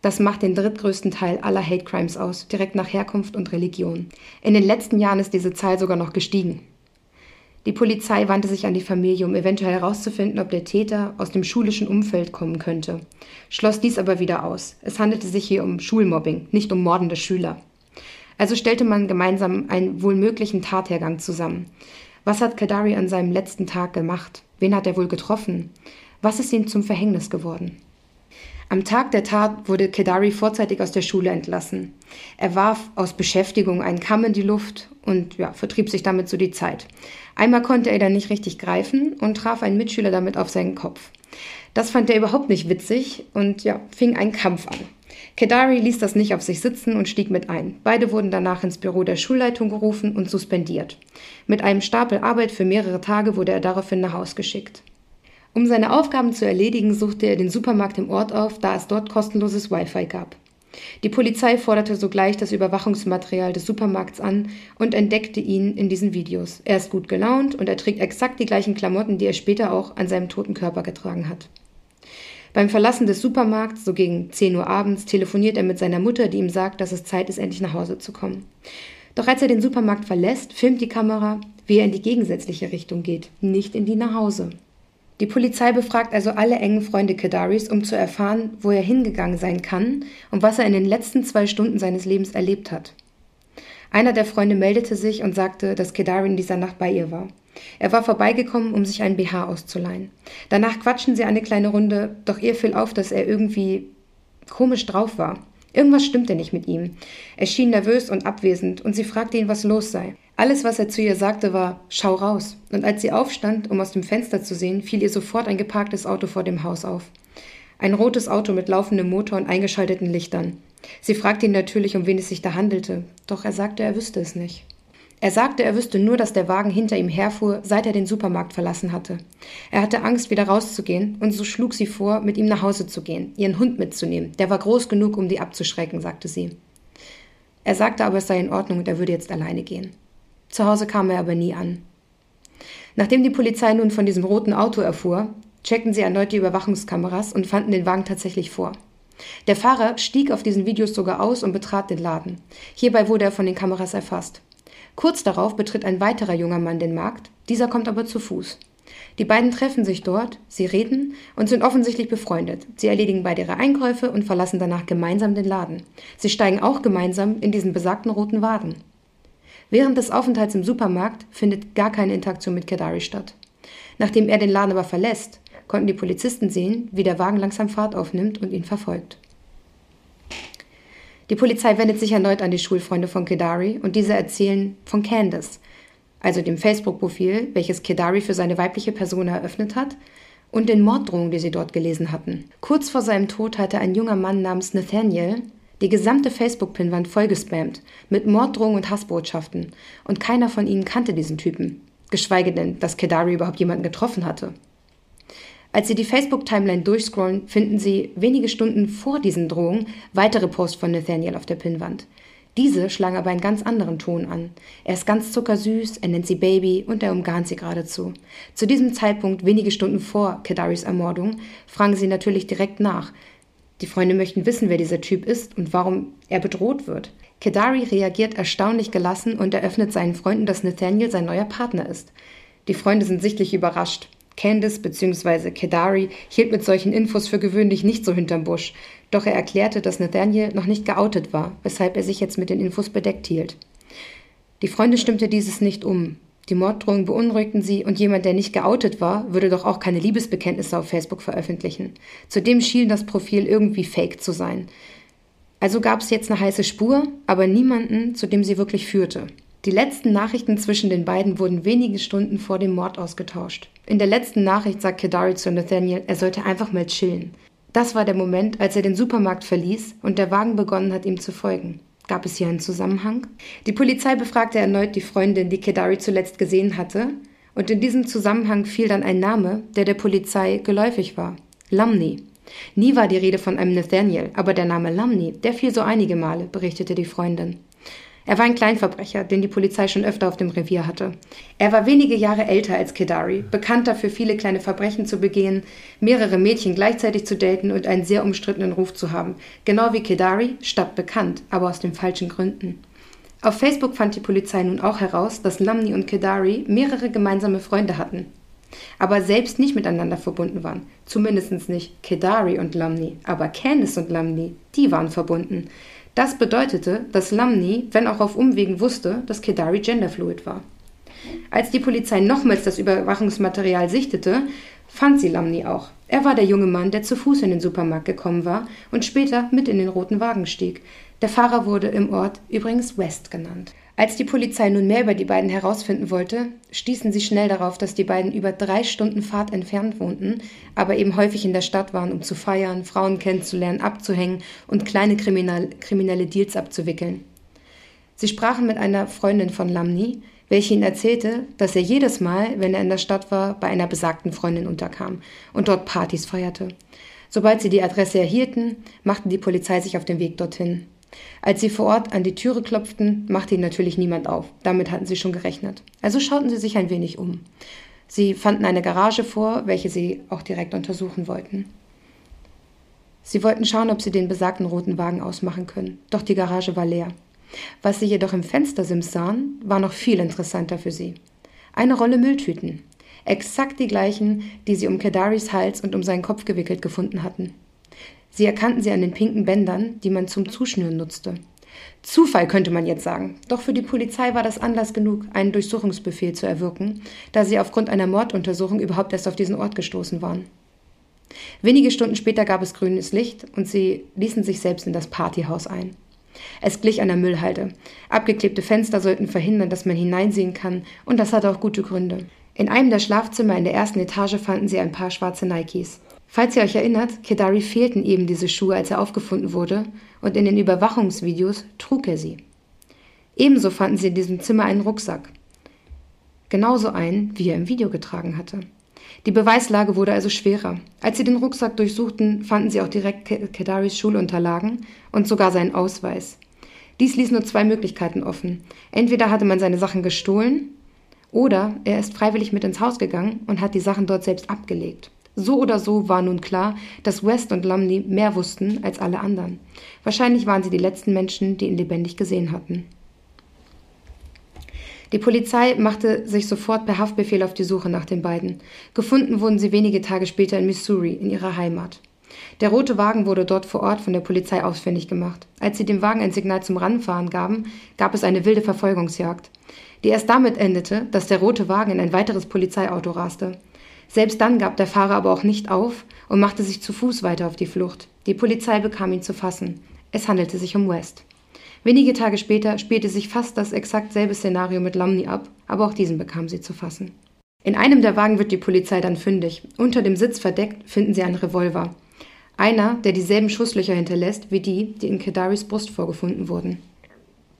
Das macht den drittgrößten Teil aller Hate Crimes aus, direkt nach Herkunft und Religion. In den letzten Jahren ist diese Zahl sogar noch gestiegen. Die Polizei wandte sich an die Familie, um eventuell herauszufinden, ob der Täter aus dem schulischen Umfeld kommen könnte, schloss dies aber wieder aus. Es handelte sich hier um Schulmobbing, nicht um mordende Schüler. Also stellte man gemeinsam einen wohl möglichen Tathergang zusammen. Was hat Kadari an seinem letzten Tag gemacht? Wen hat er wohl getroffen? Was ist ihm zum Verhängnis geworden? Am Tag der Tat wurde Kedari vorzeitig aus der Schule entlassen. Er warf aus Beschäftigung einen Kamm in die Luft und ja, vertrieb sich damit so die Zeit. Einmal konnte er dann nicht richtig greifen und traf einen Mitschüler damit auf seinen Kopf. Das fand er überhaupt nicht witzig und ja, fing einen Kampf an. Kedari ließ das nicht auf sich sitzen und stieg mit ein. Beide wurden danach ins Büro der Schulleitung gerufen und suspendiert. Mit einem Stapel Arbeit für mehrere Tage wurde er daraufhin nach Haus geschickt. Um seine Aufgaben zu erledigen, suchte er den Supermarkt im Ort auf, da es dort kostenloses Wi-Fi gab. Die Polizei forderte sogleich das Überwachungsmaterial des Supermarkts an und entdeckte ihn in diesen Videos. Er ist gut gelaunt und er trägt exakt die gleichen Klamotten, die er später auch an seinem toten Körper getragen hat. Beim Verlassen des Supermarkts, so gegen 10 Uhr abends, telefoniert er mit seiner Mutter, die ihm sagt, dass es Zeit ist, endlich nach Hause zu kommen. Doch als er den Supermarkt verlässt, filmt die Kamera, wie er in die gegensätzliche Richtung geht, nicht in die nach Hause. Die Polizei befragt also alle engen Freunde Kedaris, um zu erfahren, wo er hingegangen sein kann und was er in den letzten zwei Stunden seines Lebens erlebt hat. Einer der Freunde meldete sich und sagte, dass Kedari in dieser Nacht bei ihr war. Er war vorbeigekommen, um sich einen BH auszuleihen. Danach quatschen sie eine kleine Runde, doch ihr fiel auf, dass er irgendwie komisch drauf war. Irgendwas stimmte nicht mit ihm. Er schien nervös und abwesend, und sie fragte ihn, was los sei. Alles, was er zu ihr sagte, war Schau raus. Und als sie aufstand, um aus dem Fenster zu sehen, fiel ihr sofort ein geparktes Auto vor dem Haus auf. Ein rotes Auto mit laufendem Motor und eingeschalteten Lichtern. Sie fragte ihn natürlich, um wen es sich da handelte, doch er sagte, er wüsste es nicht. Er sagte, er wüsste nur, dass der Wagen hinter ihm herfuhr, seit er den Supermarkt verlassen hatte. Er hatte Angst, wieder rauszugehen, und so schlug sie vor, mit ihm nach Hause zu gehen, ihren Hund mitzunehmen. Der war groß genug, um die abzuschrecken, sagte sie. Er sagte aber, es sei in Ordnung und er würde jetzt alleine gehen. Zu Hause kam er aber nie an. Nachdem die Polizei nun von diesem roten Auto erfuhr, checkten sie erneut die Überwachungskameras und fanden den Wagen tatsächlich vor. Der Fahrer stieg auf diesen Videos sogar aus und betrat den Laden. Hierbei wurde er von den Kameras erfasst. Kurz darauf betritt ein weiterer junger Mann den Markt, dieser kommt aber zu Fuß. Die beiden treffen sich dort, sie reden und sind offensichtlich befreundet. Sie erledigen beide ihre Einkäufe und verlassen danach gemeinsam den Laden. Sie steigen auch gemeinsam in diesen besagten roten Wagen. Während des Aufenthalts im Supermarkt findet gar keine Interaktion mit Kedari statt. Nachdem er den Laden aber verlässt, konnten die Polizisten sehen, wie der Wagen langsam Fahrt aufnimmt und ihn verfolgt. Die Polizei wendet sich erneut an die Schulfreunde von Kedari und diese erzählen von Candace, also dem Facebook-Profil, welches Kedari für seine weibliche Person eröffnet hat, und den Morddrohungen, die sie dort gelesen hatten. Kurz vor seinem Tod hatte ein junger Mann namens Nathaniel die gesamte Facebook-Pinwand vollgespammt mit Morddrohungen und Hassbotschaften, und keiner von ihnen kannte diesen Typen, geschweige denn, dass Kedari überhaupt jemanden getroffen hatte. Als Sie die Facebook-Timeline durchscrollen, finden Sie wenige Stunden vor diesen Drohungen weitere Posts von Nathaniel auf der Pinnwand. Diese schlagen aber einen ganz anderen Ton an. Er ist ganz zuckersüß, er nennt sie Baby und er umgarnt sie geradezu. Zu diesem Zeitpunkt, wenige Stunden vor Kedaris Ermordung, fragen sie natürlich direkt nach. Die Freunde möchten wissen, wer dieser Typ ist und warum er bedroht wird. Kedari reagiert erstaunlich gelassen und eröffnet seinen Freunden, dass Nathaniel sein neuer Partner ist. Die Freunde sind sichtlich überrascht. Candice bzw. Kedari hielt mit solchen Infos für gewöhnlich nicht so hinterm Busch, doch er erklärte, dass Nathaniel noch nicht geoutet war, weshalb er sich jetzt mit den Infos bedeckt hielt. Die Freundin stimmte dieses nicht um. Die Morddrohungen beunruhigten sie und jemand, der nicht geoutet war, würde doch auch keine Liebesbekenntnisse auf Facebook veröffentlichen. Zudem schien das Profil irgendwie fake zu sein. Also gab es jetzt eine heiße Spur, aber niemanden, zu dem sie wirklich führte. Die letzten Nachrichten zwischen den beiden wurden wenige Stunden vor dem Mord ausgetauscht. In der letzten Nachricht sagt Kedari zu Nathaniel, er sollte einfach mal chillen. Das war der Moment, als er den Supermarkt verließ und der Wagen begonnen hat, ihm zu folgen. Gab es hier einen Zusammenhang? Die Polizei befragte erneut die Freundin, die Kedari zuletzt gesehen hatte, und in diesem Zusammenhang fiel dann ein Name, der der Polizei geläufig war. Lumney. Nie war die Rede von einem Nathaniel, aber der Name Lumney, der fiel so einige Male, berichtete die Freundin. Er war ein Kleinverbrecher, den die Polizei schon öfter auf dem Revier hatte. Er war wenige Jahre älter als Kedari, bekannt dafür, viele kleine Verbrechen zu begehen, mehrere Mädchen gleichzeitig zu daten und einen sehr umstrittenen Ruf zu haben. Genau wie Kedari, stadtbekannt, aber aus den falschen Gründen. Auf Facebook fand die Polizei nun auch heraus, dass Lamni und Kedari mehrere gemeinsame Freunde hatten, aber selbst nicht miteinander verbunden waren. Zumindest nicht Kedari und Lamni, aber Candice und Lamni, die waren verbunden. Das bedeutete, dass Lamni, wenn auch auf Umwegen, wusste, dass Kedari genderfluid war. Als die Polizei nochmals das Überwachungsmaterial sichtete, fand sie Lamni auch. Er war der junge Mann, der zu Fuß in den Supermarkt gekommen war und später mit in den roten Wagen stieg. Der Fahrer wurde im Ort übrigens West genannt. Als die Polizei nun mehr über die beiden herausfinden wollte, stießen sie schnell darauf, dass die beiden über drei Stunden Fahrt entfernt wohnten, aber eben häufig in der Stadt waren, um zu feiern, Frauen kennenzulernen, abzuhängen und kleine kriminal kriminelle Deals abzuwickeln. Sie sprachen mit einer Freundin von Lamni, welche ihnen erzählte, dass er jedes Mal, wenn er in der Stadt war, bei einer besagten Freundin unterkam und dort Partys feierte. Sobald sie die Adresse erhielten, machten die Polizei sich auf den Weg dorthin. Als sie vor Ort an die Türe klopften, machte ihnen natürlich niemand auf. Damit hatten sie schon gerechnet. Also schauten sie sich ein wenig um. Sie fanden eine Garage vor, welche sie auch direkt untersuchen wollten. Sie wollten schauen, ob sie den besagten roten Wagen ausmachen können. Doch die Garage war leer. Was sie jedoch im Fenstersims sahen, war noch viel interessanter für sie. Eine Rolle Mülltüten. Exakt die gleichen, die sie um Kedaris Hals und um seinen Kopf gewickelt gefunden hatten. Sie erkannten sie an den pinken Bändern, die man zum Zuschnüren nutzte. Zufall könnte man jetzt sagen, doch für die Polizei war das Anlass genug, einen Durchsuchungsbefehl zu erwirken, da sie aufgrund einer Morduntersuchung überhaupt erst auf diesen Ort gestoßen waren. Wenige Stunden später gab es grünes Licht und sie ließen sich selbst in das Partyhaus ein. Es glich einer Müllhalde. Abgeklebte Fenster sollten verhindern, dass man hineinsehen kann, und das hatte auch gute Gründe. In einem der Schlafzimmer in der ersten Etage fanden sie ein paar schwarze Nikes. Falls ihr euch erinnert, Kedari fehlten eben diese Schuhe, als er aufgefunden wurde, und in den Überwachungsvideos trug er sie. Ebenso fanden sie in diesem Zimmer einen Rucksack. Genauso einen, wie er im Video getragen hatte. Die Beweislage wurde also schwerer. Als sie den Rucksack durchsuchten, fanden sie auch direkt Kedaris Schulunterlagen und sogar seinen Ausweis. Dies ließ nur zwei Möglichkeiten offen. Entweder hatte man seine Sachen gestohlen oder er ist freiwillig mit ins Haus gegangen und hat die Sachen dort selbst abgelegt. So oder so war nun klar, dass West und Lumley mehr wussten als alle anderen. Wahrscheinlich waren sie die letzten Menschen, die ihn lebendig gesehen hatten. Die Polizei machte sich sofort per Haftbefehl auf die Suche nach den beiden. Gefunden wurden sie wenige Tage später in Missouri, in ihrer Heimat. Der rote Wagen wurde dort vor Ort von der Polizei ausfindig gemacht. Als sie dem Wagen ein Signal zum Ranfahren gaben, gab es eine wilde Verfolgungsjagd, die erst damit endete, dass der rote Wagen in ein weiteres Polizeiauto raste. Selbst dann gab der Fahrer aber auch nicht auf und machte sich zu Fuß weiter auf die Flucht. Die Polizei bekam ihn zu fassen. Es handelte sich um West. Wenige Tage später spielte sich fast das exakt selbe Szenario mit Lumney ab, aber auch diesen bekam sie zu fassen. In einem der Wagen wird die Polizei dann fündig. Unter dem Sitz verdeckt finden sie einen Revolver. Einer, der dieselben Schusslöcher hinterlässt wie die, die in Kedaris Brust vorgefunden wurden.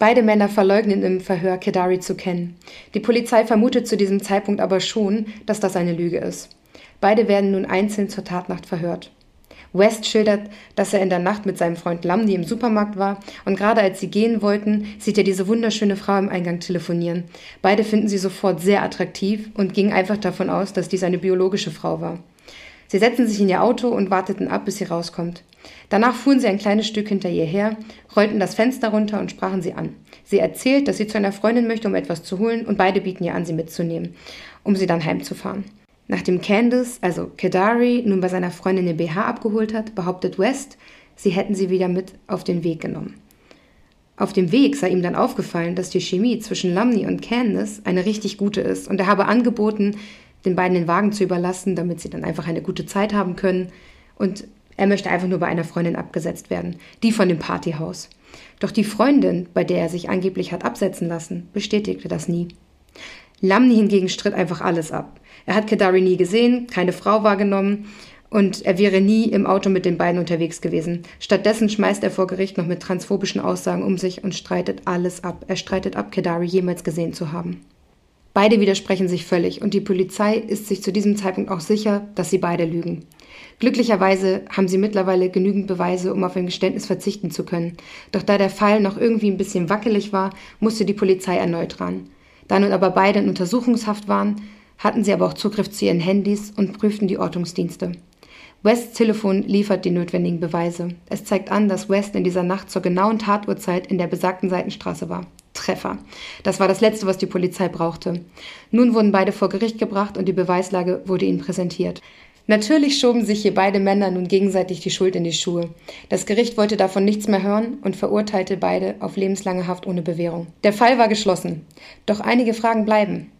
Beide Männer verleugnen im Verhör, Kedari zu kennen. Die Polizei vermutet zu diesem Zeitpunkt aber schon, dass das eine Lüge ist. Beide werden nun einzeln zur Tatnacht verhört. West schildert, dass er in der Nacht mit seinem Freund Lamdi im Supermarkt war und gerade als sie gehen wollten, sieht er diese wunderschöne Frau im Eingang telefonieren. Beide finden sie sofort sehr attraktiv und gingen einfach davon aus, dass dies eine biologische Frau war. Sie setzten sich in ihr Auto und warteten ab, bis sie rauskommt. Danach fuhren sie ein kleines Stück hinter ihr her, rollten das Fenster runter und sprachen sie an. Sie erzählt, dass sie zu einer Freundin möchte, um etwas zu holen, und beide bieten ihr an, sie mitzunehmen, um sie dann heimzufahren. Nachdem Candice, also Kedari, nun bei seiner Freundin den BH abgeholt hat, behauptet West, sie hätten sie wieder mit auf den Weg genommen. Auf dem Weg sei ihm dann aufgefallen, dass die Chemie zwischen Lumney und Candace eine richtig gute ist und er habe angeboten, den beiden den Wagen zu überlassen, damit sie dann einfach eine gute Zeit haben können und er möchte einfach nur bei einer Freundin abgesetzt werden, die von dem Partyhaus. Doch die Freundin, bei der er sich angeblich hat absetzen lassen, bestätigte das nie. Lamni hingegen stritt einfach alles ab. Er hat Kedari nie gesehen, keine Frau wahrgenommen und er wäre nie im Auto mit den beiden unterwegs gewesen. Stattdessen schmeißt er vor Gericht noch mit transphobischen Aussagen um sich und streitet alles ab. Er streitet ab, Kedari jemals gesehen zu haben. Beide widersprechen sich völlig und die Polizei ist sich zu diesem Zeitpunkt auch sicher, dass sie beide lügen. Glücklicherweise haben sie mittlerweile genügend Beweise, um auf ein Geständnis verzichten zu können. Doch da der Fall noch irgendwie ein bisschen wackelig war, musste die Polizei erneut ran. Da nun aber beide in Untersuchungshaft waren, hatten sie aber auch Zugriff zu ihren Handys und prüften die Ortungsdienste. Wests Telefon liefert die notwendigen Beweise. Es zeigt an, dass West in dieser Nacht zur genauen Tatuhrzeit in der besagten Seitenstraße war. Treffer. Das war das Letzte, was die Polizei brauchte. Nun wurden beide vor Gericht gebracht und die Beweislage wurde ihnen präsentiert. Natürlich schoben sich hier beide Männer nun gegenseitig die Schuld in die Schuhe. Das Gericht wollte davon nichts mehr hören und verurteilte beide auf lebenslange Haft ohne Bewährung. Der Fall war geschlossen. Doch einige Fragen bleiben.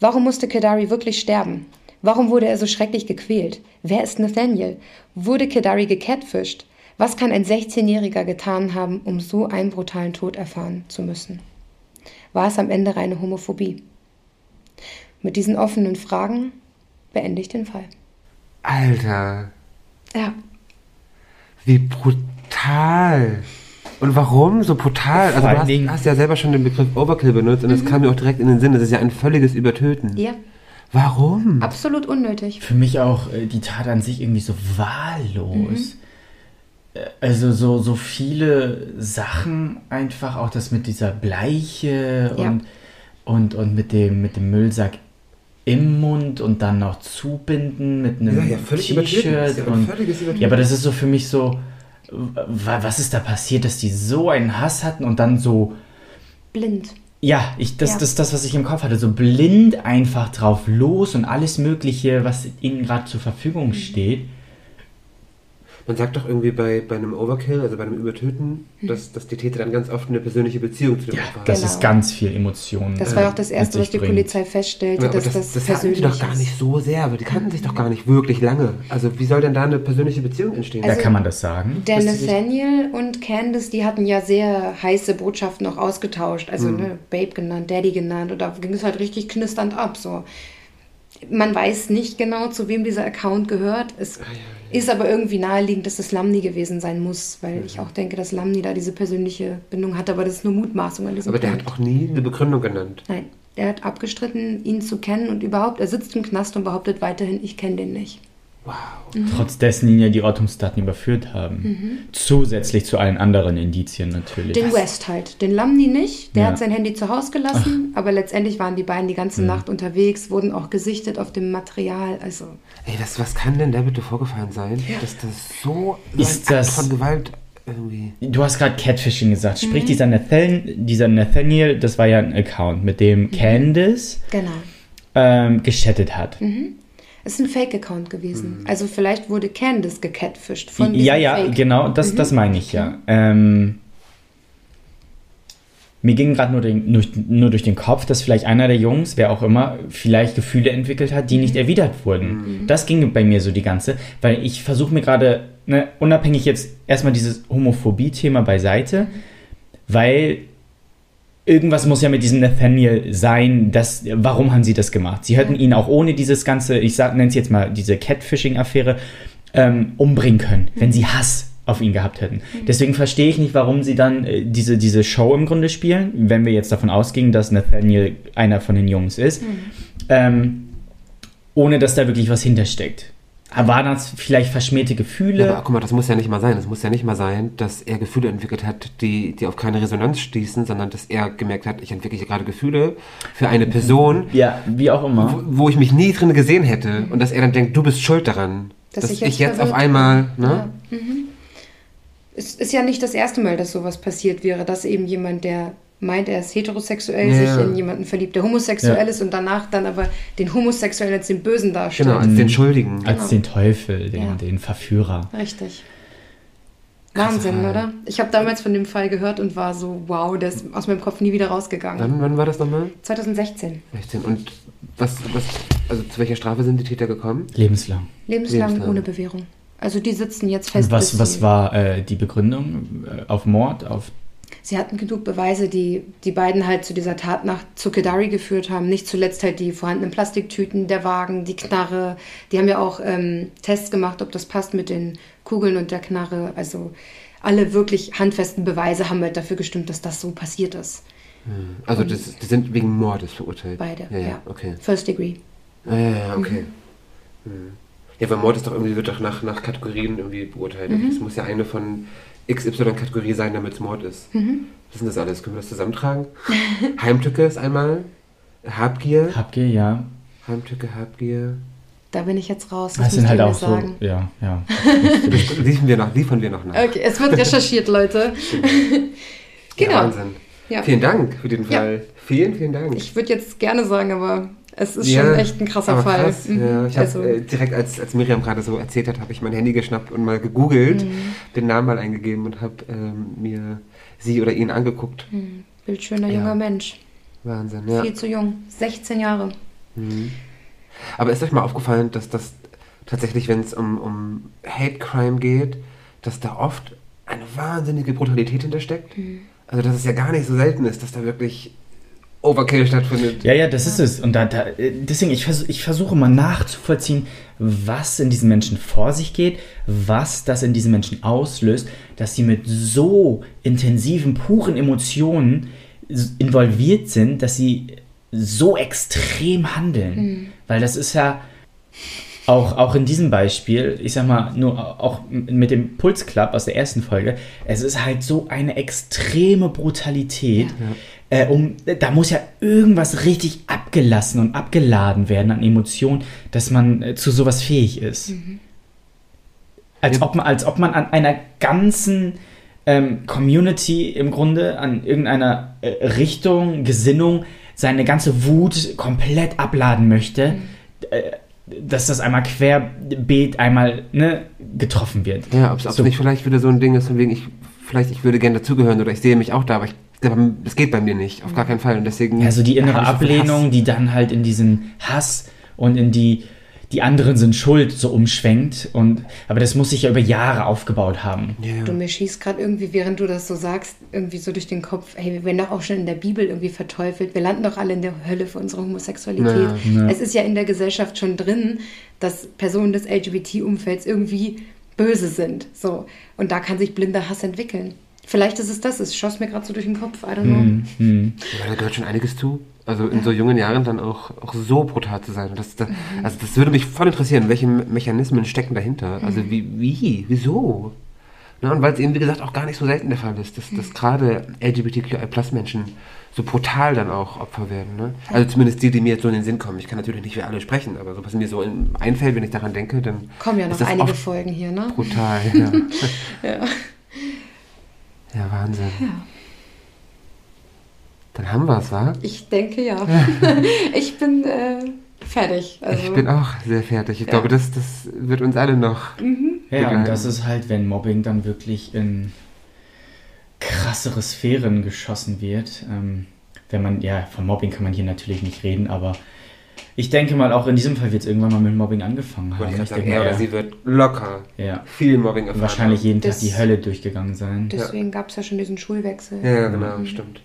Warum musste Kedari wirklich sterben? Warum wurde er so schrecklich gequält? Wer ist Nathaniel? Wurde Kedari gecatfischt? Was kann ein 16-Jähriger getan haben, um so einen brutalen Tod erfahren zu müssen? War es am Ende reine Homophobie? Mit diesen offenen Fragen beende ich den Fall. Alter, Ja, wie brutal. Und warum so brutal? Also du hast, hast ja selber schon den Begriff Overkill benutzt und es kam mir auch direkt in den Sinn. Das ist ja ein völliges Übertöten. ja, Warum? absolut unnötig. Für mich auch äh, die Tat an sich irgendwie so wahllos. Äh, Also so, so viele Sachen einfach, auch das mit dieser Bleiche Ja. und, und, und mit, dem, mit dem Müllsack im Mund und dann noch zubinden mit einem Ja, ja, T-Shirt. ja. Ja, aber das ist so für mich so, wa- was ist da passiert, dass die so einen Hass hatten und dann so, Blind. ja, ich, das, Ja. das ist das, was ich im Kopf hatte, so blind einfach drauf los und alles Mögliche, was ihnen gerade zur Verfügung steht. Man sagt doch irgendwie bei, bei einem Overkill, also bei einem Übertöten, dass, dass die Täter dann ganz oft eine persönliche Beziehung zu dem Ja, Opfer haben. das Genau. ist ganz viel Emotionen. Das äh, war ja auch das Erste, was die bringt. Polizei feststellte, Ja, dass das, das, das, hatten persönlich sie doch gar nicht so sehr, aber die kannten sich doch gar nicht wirklich lange. Also wie soll denn da eine persönliche Beziehung entstehen? Da Also- kann man das sagen. Der Nathaniel und Candice, die hatten ja sehr heiße Botschaften noch ausgetauscht. Also Mhm. ne, Babe genannt, Daddy genannt. Und da ging es halt richtig knisternd ab. So. Man weiß nicht genau, zu wem dieser Account gehört. Ah, Es ist aber irgendwie naheliegend, dass es Lamni gewesen sein muss, weil Mhm. ich auch denke, dass Lamni da diese persönliche Bindung hat. Aber das ist nur Mutmaßung an diesem aber der Punkt. hat auch nie eine Begründung genannt. Nein, er hat abgestritten, ihn zu kennen und überhaupt, er sitzt im Knast und behauptet weiterhin, ich kenne den nicht. Wow. Trotz dessen ihn ja die Ortungsdaten überführt haben. Zusätzlich zu allen anderen Indizien natürlich. Mhm. Den West halt. Den Lamni nicht. Der Ja. hat sein Handy zu Hause gelassen. Aber letztendlich waren die beiden die ganze Nacht unterwegs, wurden auch gesichtet auf dem Material. Also, Ey, was, was kann denn da bitte vorgefallen sein, dass das so Ist ein Akt das- von Gewalt irgendwie... Du hast gerade Catfishing gesagt. Sprich, Mhm. dieser, Nathan, dieser Nathaniel, das war ja ein Account, mit dem Mhm. Candice genau. ähm, geschattet hat. Es ist ein Fake-Account gewesen. Also, vielleicht wurde Candice gecatfished von diesem Ja, ja, Fake. Mhm. genau, das, das meine ich ja. Ähm, mir ging gerade nur, nur, nur durch den Kopf, dass vielleicht einer der Jungs, wer auch immer, vielleicht Gefühle entwickelt hat, die nicht Mhm. erwidert wurden. Das ging bei mir so die ganze, weil ich versuche mir gerade, ne, unabhängig jetzt erstmal dieses Homophobie-Thema beiseite, weil irgendwas muss ja mit diesem Nathaniel sein, das, warum haben sie das gemacht? Sie hätten ihn auch ohne dieses ganze, ich nenne es jetzt mal diese Catfishing-Affäre, ähm, umbringen können, wenn sie Hass auf ihn gehabt hätten. Deswegen verstehe ich nicht, warum sie dann äh, diese, diese Show im Grunde spielen, wenn wir jetzt davon ausgehen, dass Nathaniel einer von den Jungs ist, ähm, ohne dass da wirklich was hintersteckt. Waren das vielleicht verschmähte Gefühle? Ja, aber guck mal, das muss ja nicht mal sein. Es muss ja nicht mal sein, dass er Gefühle entwickelt hat, die, die auf keine Resonanz stießen, sondern dass er gemerkt hat, ich entwickle hier gerade Gefühle für eine Person, ja, wie auch immer. wo, wo ich mich nie drin gesehen hätte. Und dass er dann denkt, du bist schuld daran. Dass Dass, ich ich jetzt jetzt, auf einmal, ne? Ja. Mhm. Es ist ja nicht das erste Mal, dass sowas passiert wäre, dass eben jemand, der meint, er ist heterosexuell, Ja, sich in jemanden verliebt, der homosexuell Ja. ist und danach dann aber den Homosexuellen als den Bösen darstellt. Genau, als den Schuldigen. Als den Teufel, den, Ja. den Verführer. Richtig. Wahnsinn, Fall. oder? Ich habe damals von dem Fall gehört und war so, wow, der ist aus meinem Kopf nie wieder rausgegangen. Wann, wann war das nochmal? 2016. 16. Und was, was, also zu welcher Strafe sind die Täter gekommen? Lebenslang. Lebenslang, Lebenslang. ohne Bewährung. Also die sitzen jetzt fest. Und was, was war äh, die Begründung äh, auf Mord? Auf Sie hatten genug Beweise, die die beiden halt zu dieser Tat nach Zuckedari geführt haben. Nicht zuletzt halt die vorhandenen Plastiktüten, der Wagen, die Knarre. Die haben ja auch ähm, Tests gemacht, ob das passt mit den Kugeln und der Knarre. Also alle wirklich handfesten Beweise haben halt dafür gestimmt, dass das so passiert ist. Also das, die sind wegen Mordes verurteilt. Beide. Ja, ja, okay. First Degree. Ah, ja, ja, okay. Mhm. Ja, weil Mord ist doch irgendwie, wird doch nach, nach Kategorien irgendwie beurteilt. Es muss ja eine von XY-Kategorie sein, damit es Mord ist. Was ist denn das alles? Können wir das zusammentragen? Heimtücke ist einmal. Habgier. Habgier, ja. Heimtücke, Habgier. Da bin ich jetzt raus. Das Das sind halt auch so. sagen. Ja, ja. Liefern wir noch, liefern wir noch nach. Okay, es wird recherchiert, Leute. Ja, genau. Wahnsinn. Ja. Vielen Dank für den Ja. Fall. Vielen, vielen Dank. Ich würde jetzt gerne sagen, aber es ist Ja, schon echt ein krasser Fall. Krass, Mhm. ja. Ich also, äh, direkt, als, als Miriam gerade so erzählt hat, habe ich mein Handy geschnappt und mal gegoogelt, Mhm. den Namen mal eingegeben und habe ähm, mir sie oder ihn angeguckt. mhm. bildschöner Ja. junger Mensch. Wahnsinn, ja. Viel zu jung. 16 Jahre. Mhm. Aber ist euch mal aufgefallen, dass das tatsächlich, wenn es um, um Hate Crime geht, dass da oft eine wahnsinnige Brutalität hintersteckt? Mhm. Also, dass es ja gar nicht so selten ist, dass da wirklich Overkill stattfindet. Ja, ja, das ist es. Und da, da, deswegen, ich, vers ich versuche mal nachzuvollziehen, was in diesen Menschen vor sich geht, was das in diesen Menschen auslöst, dass sie mit so intensiven, puren Emotionen involviert sind, dass sie so extrem handeln. Weil das ist ja auch, auch in diesem Beispiel, ich sag mal, nur auch mit dem Pulsclub aus der ersten Folge, es ist halt so eine extreme Brutalität. Äh, um, da muss ja irgendwas richtig abgelassen und abgeladen werden an Emotionen, dass man äh, zu sowas fähig ist. Als, ob man, als ob man an einer ganzen ähm, Community im Grunde, an irgendeiner äh, Richtung, Gesinnung, seine ganze Wut komplett abladen möchte, äh, dass das einmal querbeet einmal ne, getroffen wird. Ja, ob es So. nicht vielleicht wieder so ein Ding ist, von wegen, ich, vielleicht ich würde gerne dazugehören oder ich sehe mich auch da, aber ich, das geht bei mir nicht, auf gar keinen Fall. Und deswegen. Ja, so die innere Ablehnung, die dann halt in diesen Hass und in die, die anderen sind schuld so umschwenkt. Und, aber das muss sich ja über Jahre aufgebaut haben. Ja, Du mir schießt gerade irgendwie, während du das so sagst, irgendwie so durch den Kopf, hey, wir werden doch auch schon in der Bibel irgendwie verteufelt. Wir landen doch alle in der Hölle für unsere Homosexualität. Ja, ja. Es ist ja in der Gesellschaft schon drin, dass Personen des LGBT-Umfelds irgendwie böse sind. So. Und da kann sich blinder Hass entwickeln. Vielleicht ist es das. Es schoss mir gerade so durch den Kopf. I don't know. Hm, hm. Ja, da gehört schon einiges zu. Also in so jungen Jahren dann auch, auch so brutal zu sein. Das, das, Mhm. Also das würde mich voll interessieren, welche Me- Mechanismen stecken dahinter. Also Mhm. wie, wie, wieso? Ne, und weil es eben, wie gesagt, auch gar nicht so selten der Fall ist, dass, Mhm. dass gerade LGBTQI-Plus-Menschen so brutal dann auch Opfer werden. Ne? Also zumindest die, die mir jetzt so in den Sinn kommen. Ich kann natürlich nicht für alle sprechen, aber so was mir so in, einfällt, wenn ich daran denke, dann Kommen ja noch einige Folgen hier, ne? brutal. Ja, Ja. ja Wahnsinn. Dann haben wir es, wa? Ich denke ja. ich bin äh, fertig. Also, Ich bin auch sehr fertig. Ich glaube, das, das wird uns alle noch. Ja, Begleiten. und das ist halt, wenn Mobbing dann wirklich in krassere Sphären geschossen wird. Ähm, wenn man, ja, von Mobbing kann man hier natürlich nicht reden, aber ich denke mal, auch in diesem Fall wird es irgendwann mal mit Mobbing angefangen haben. Ich Ich denke er oder ja, sie wird locker ja, viel Mobbing erfahren. wahrscheinlich jeden Tag Das- die Hölle durchgegangen sein. Deswegen gab es ja schon diesen Schulwechsel. Ja, ja, genau, stimmt.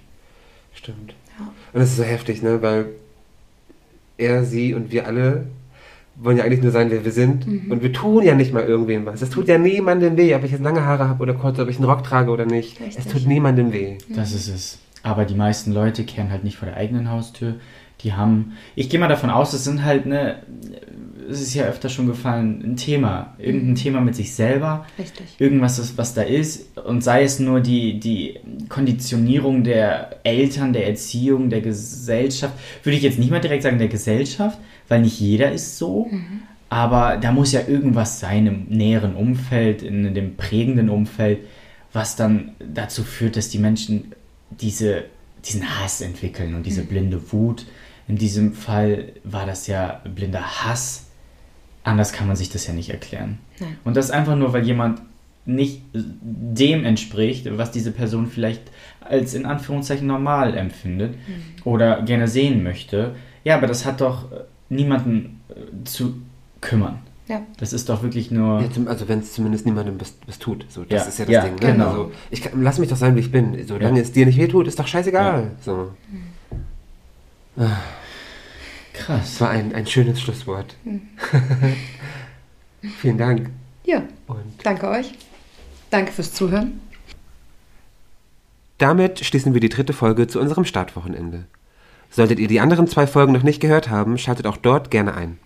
Stimmt. Ja. Und das ist so heftig, ne? Weil er, sie und wir alle wollen ja eigentlich nur sein, wer wir sind. Mhm. Und wir tun ja nicht mal irgendwem was. Es tut ja niemandem weh, ob ich jetzt lange Haare habe oder kurz, ob ich einen Rock trage oder nicht. Richtig. Es tut niemandem weh. Das ist es. Aber die meisten Leute kehren halt nicht vor der eigenen Haustür. Die haben, ich gehe mal davon aus, es sind halt ne, es ist ja öfter schon gefallen, ein Thema. Irgendein Thema mit sich selber. Richtig. Irgendwas, was da ist. Und sei es nur die, die Konditionierung der Eltern, der Erziehung, der Gesellschaft. Würde ich jetzt nicht mal direkt sagen der Gesellschaft, weil nicht jeder ist so. Aber da muss ja irgendwas sein im näheren Umfeld, in dem prägenden Umfeld, was dann dazu führt, dass die Menschen diese, diesen Hass entwickeln und diese blinde Wut. In diesem Fall war das ja blinder Hass. Anders kann man sich das ja nicht erklären. Nein. Und das einfach nur, weil jemand nicht dem entspricht, was diese Person vielleicht als in Anführungszeichen normal empfindet oder gerne sehen möchte. Ja, aber das hat doch äh, niemanden äh, zu kümmern. Ja. Das ist doch wirklich nur. Ja, zum- also wenn es zumindest niemandem was, was tut. So, das Ja, ist ja das ja, Ding. Ne? genau. Also, ich kann, lass mich doch sein, wie ich bin. Solange Ja. es dir nicht wehtut, ist doch scheißegal. So. Krass. Das war ein, ein schönes Schlusswort. Vielen Dank. Ja, Und danke euch. Danke fürs Zuhören. damit schließen wir die dritte Folge zu unserem Startwochenende. Solltet ihr die anderen zwei Folgen noch nicht gehört haben, schaltet auch dort gerne ein.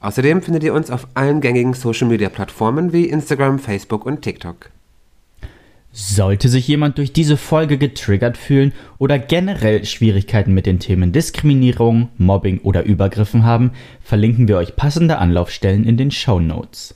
Außerdem findet ihr uns auf allen gängigen Social Media Plattformen wie Instagram, Facebook und TikTok. Sollte sich jemand durch diese Folge getriggert fühlen oder generell Schwierigkeiten mit den Themen Diskriminierung, Mobbing oder Übergriffen haben, verlinken wir euch passende Anlaufstellen in den Show Notes.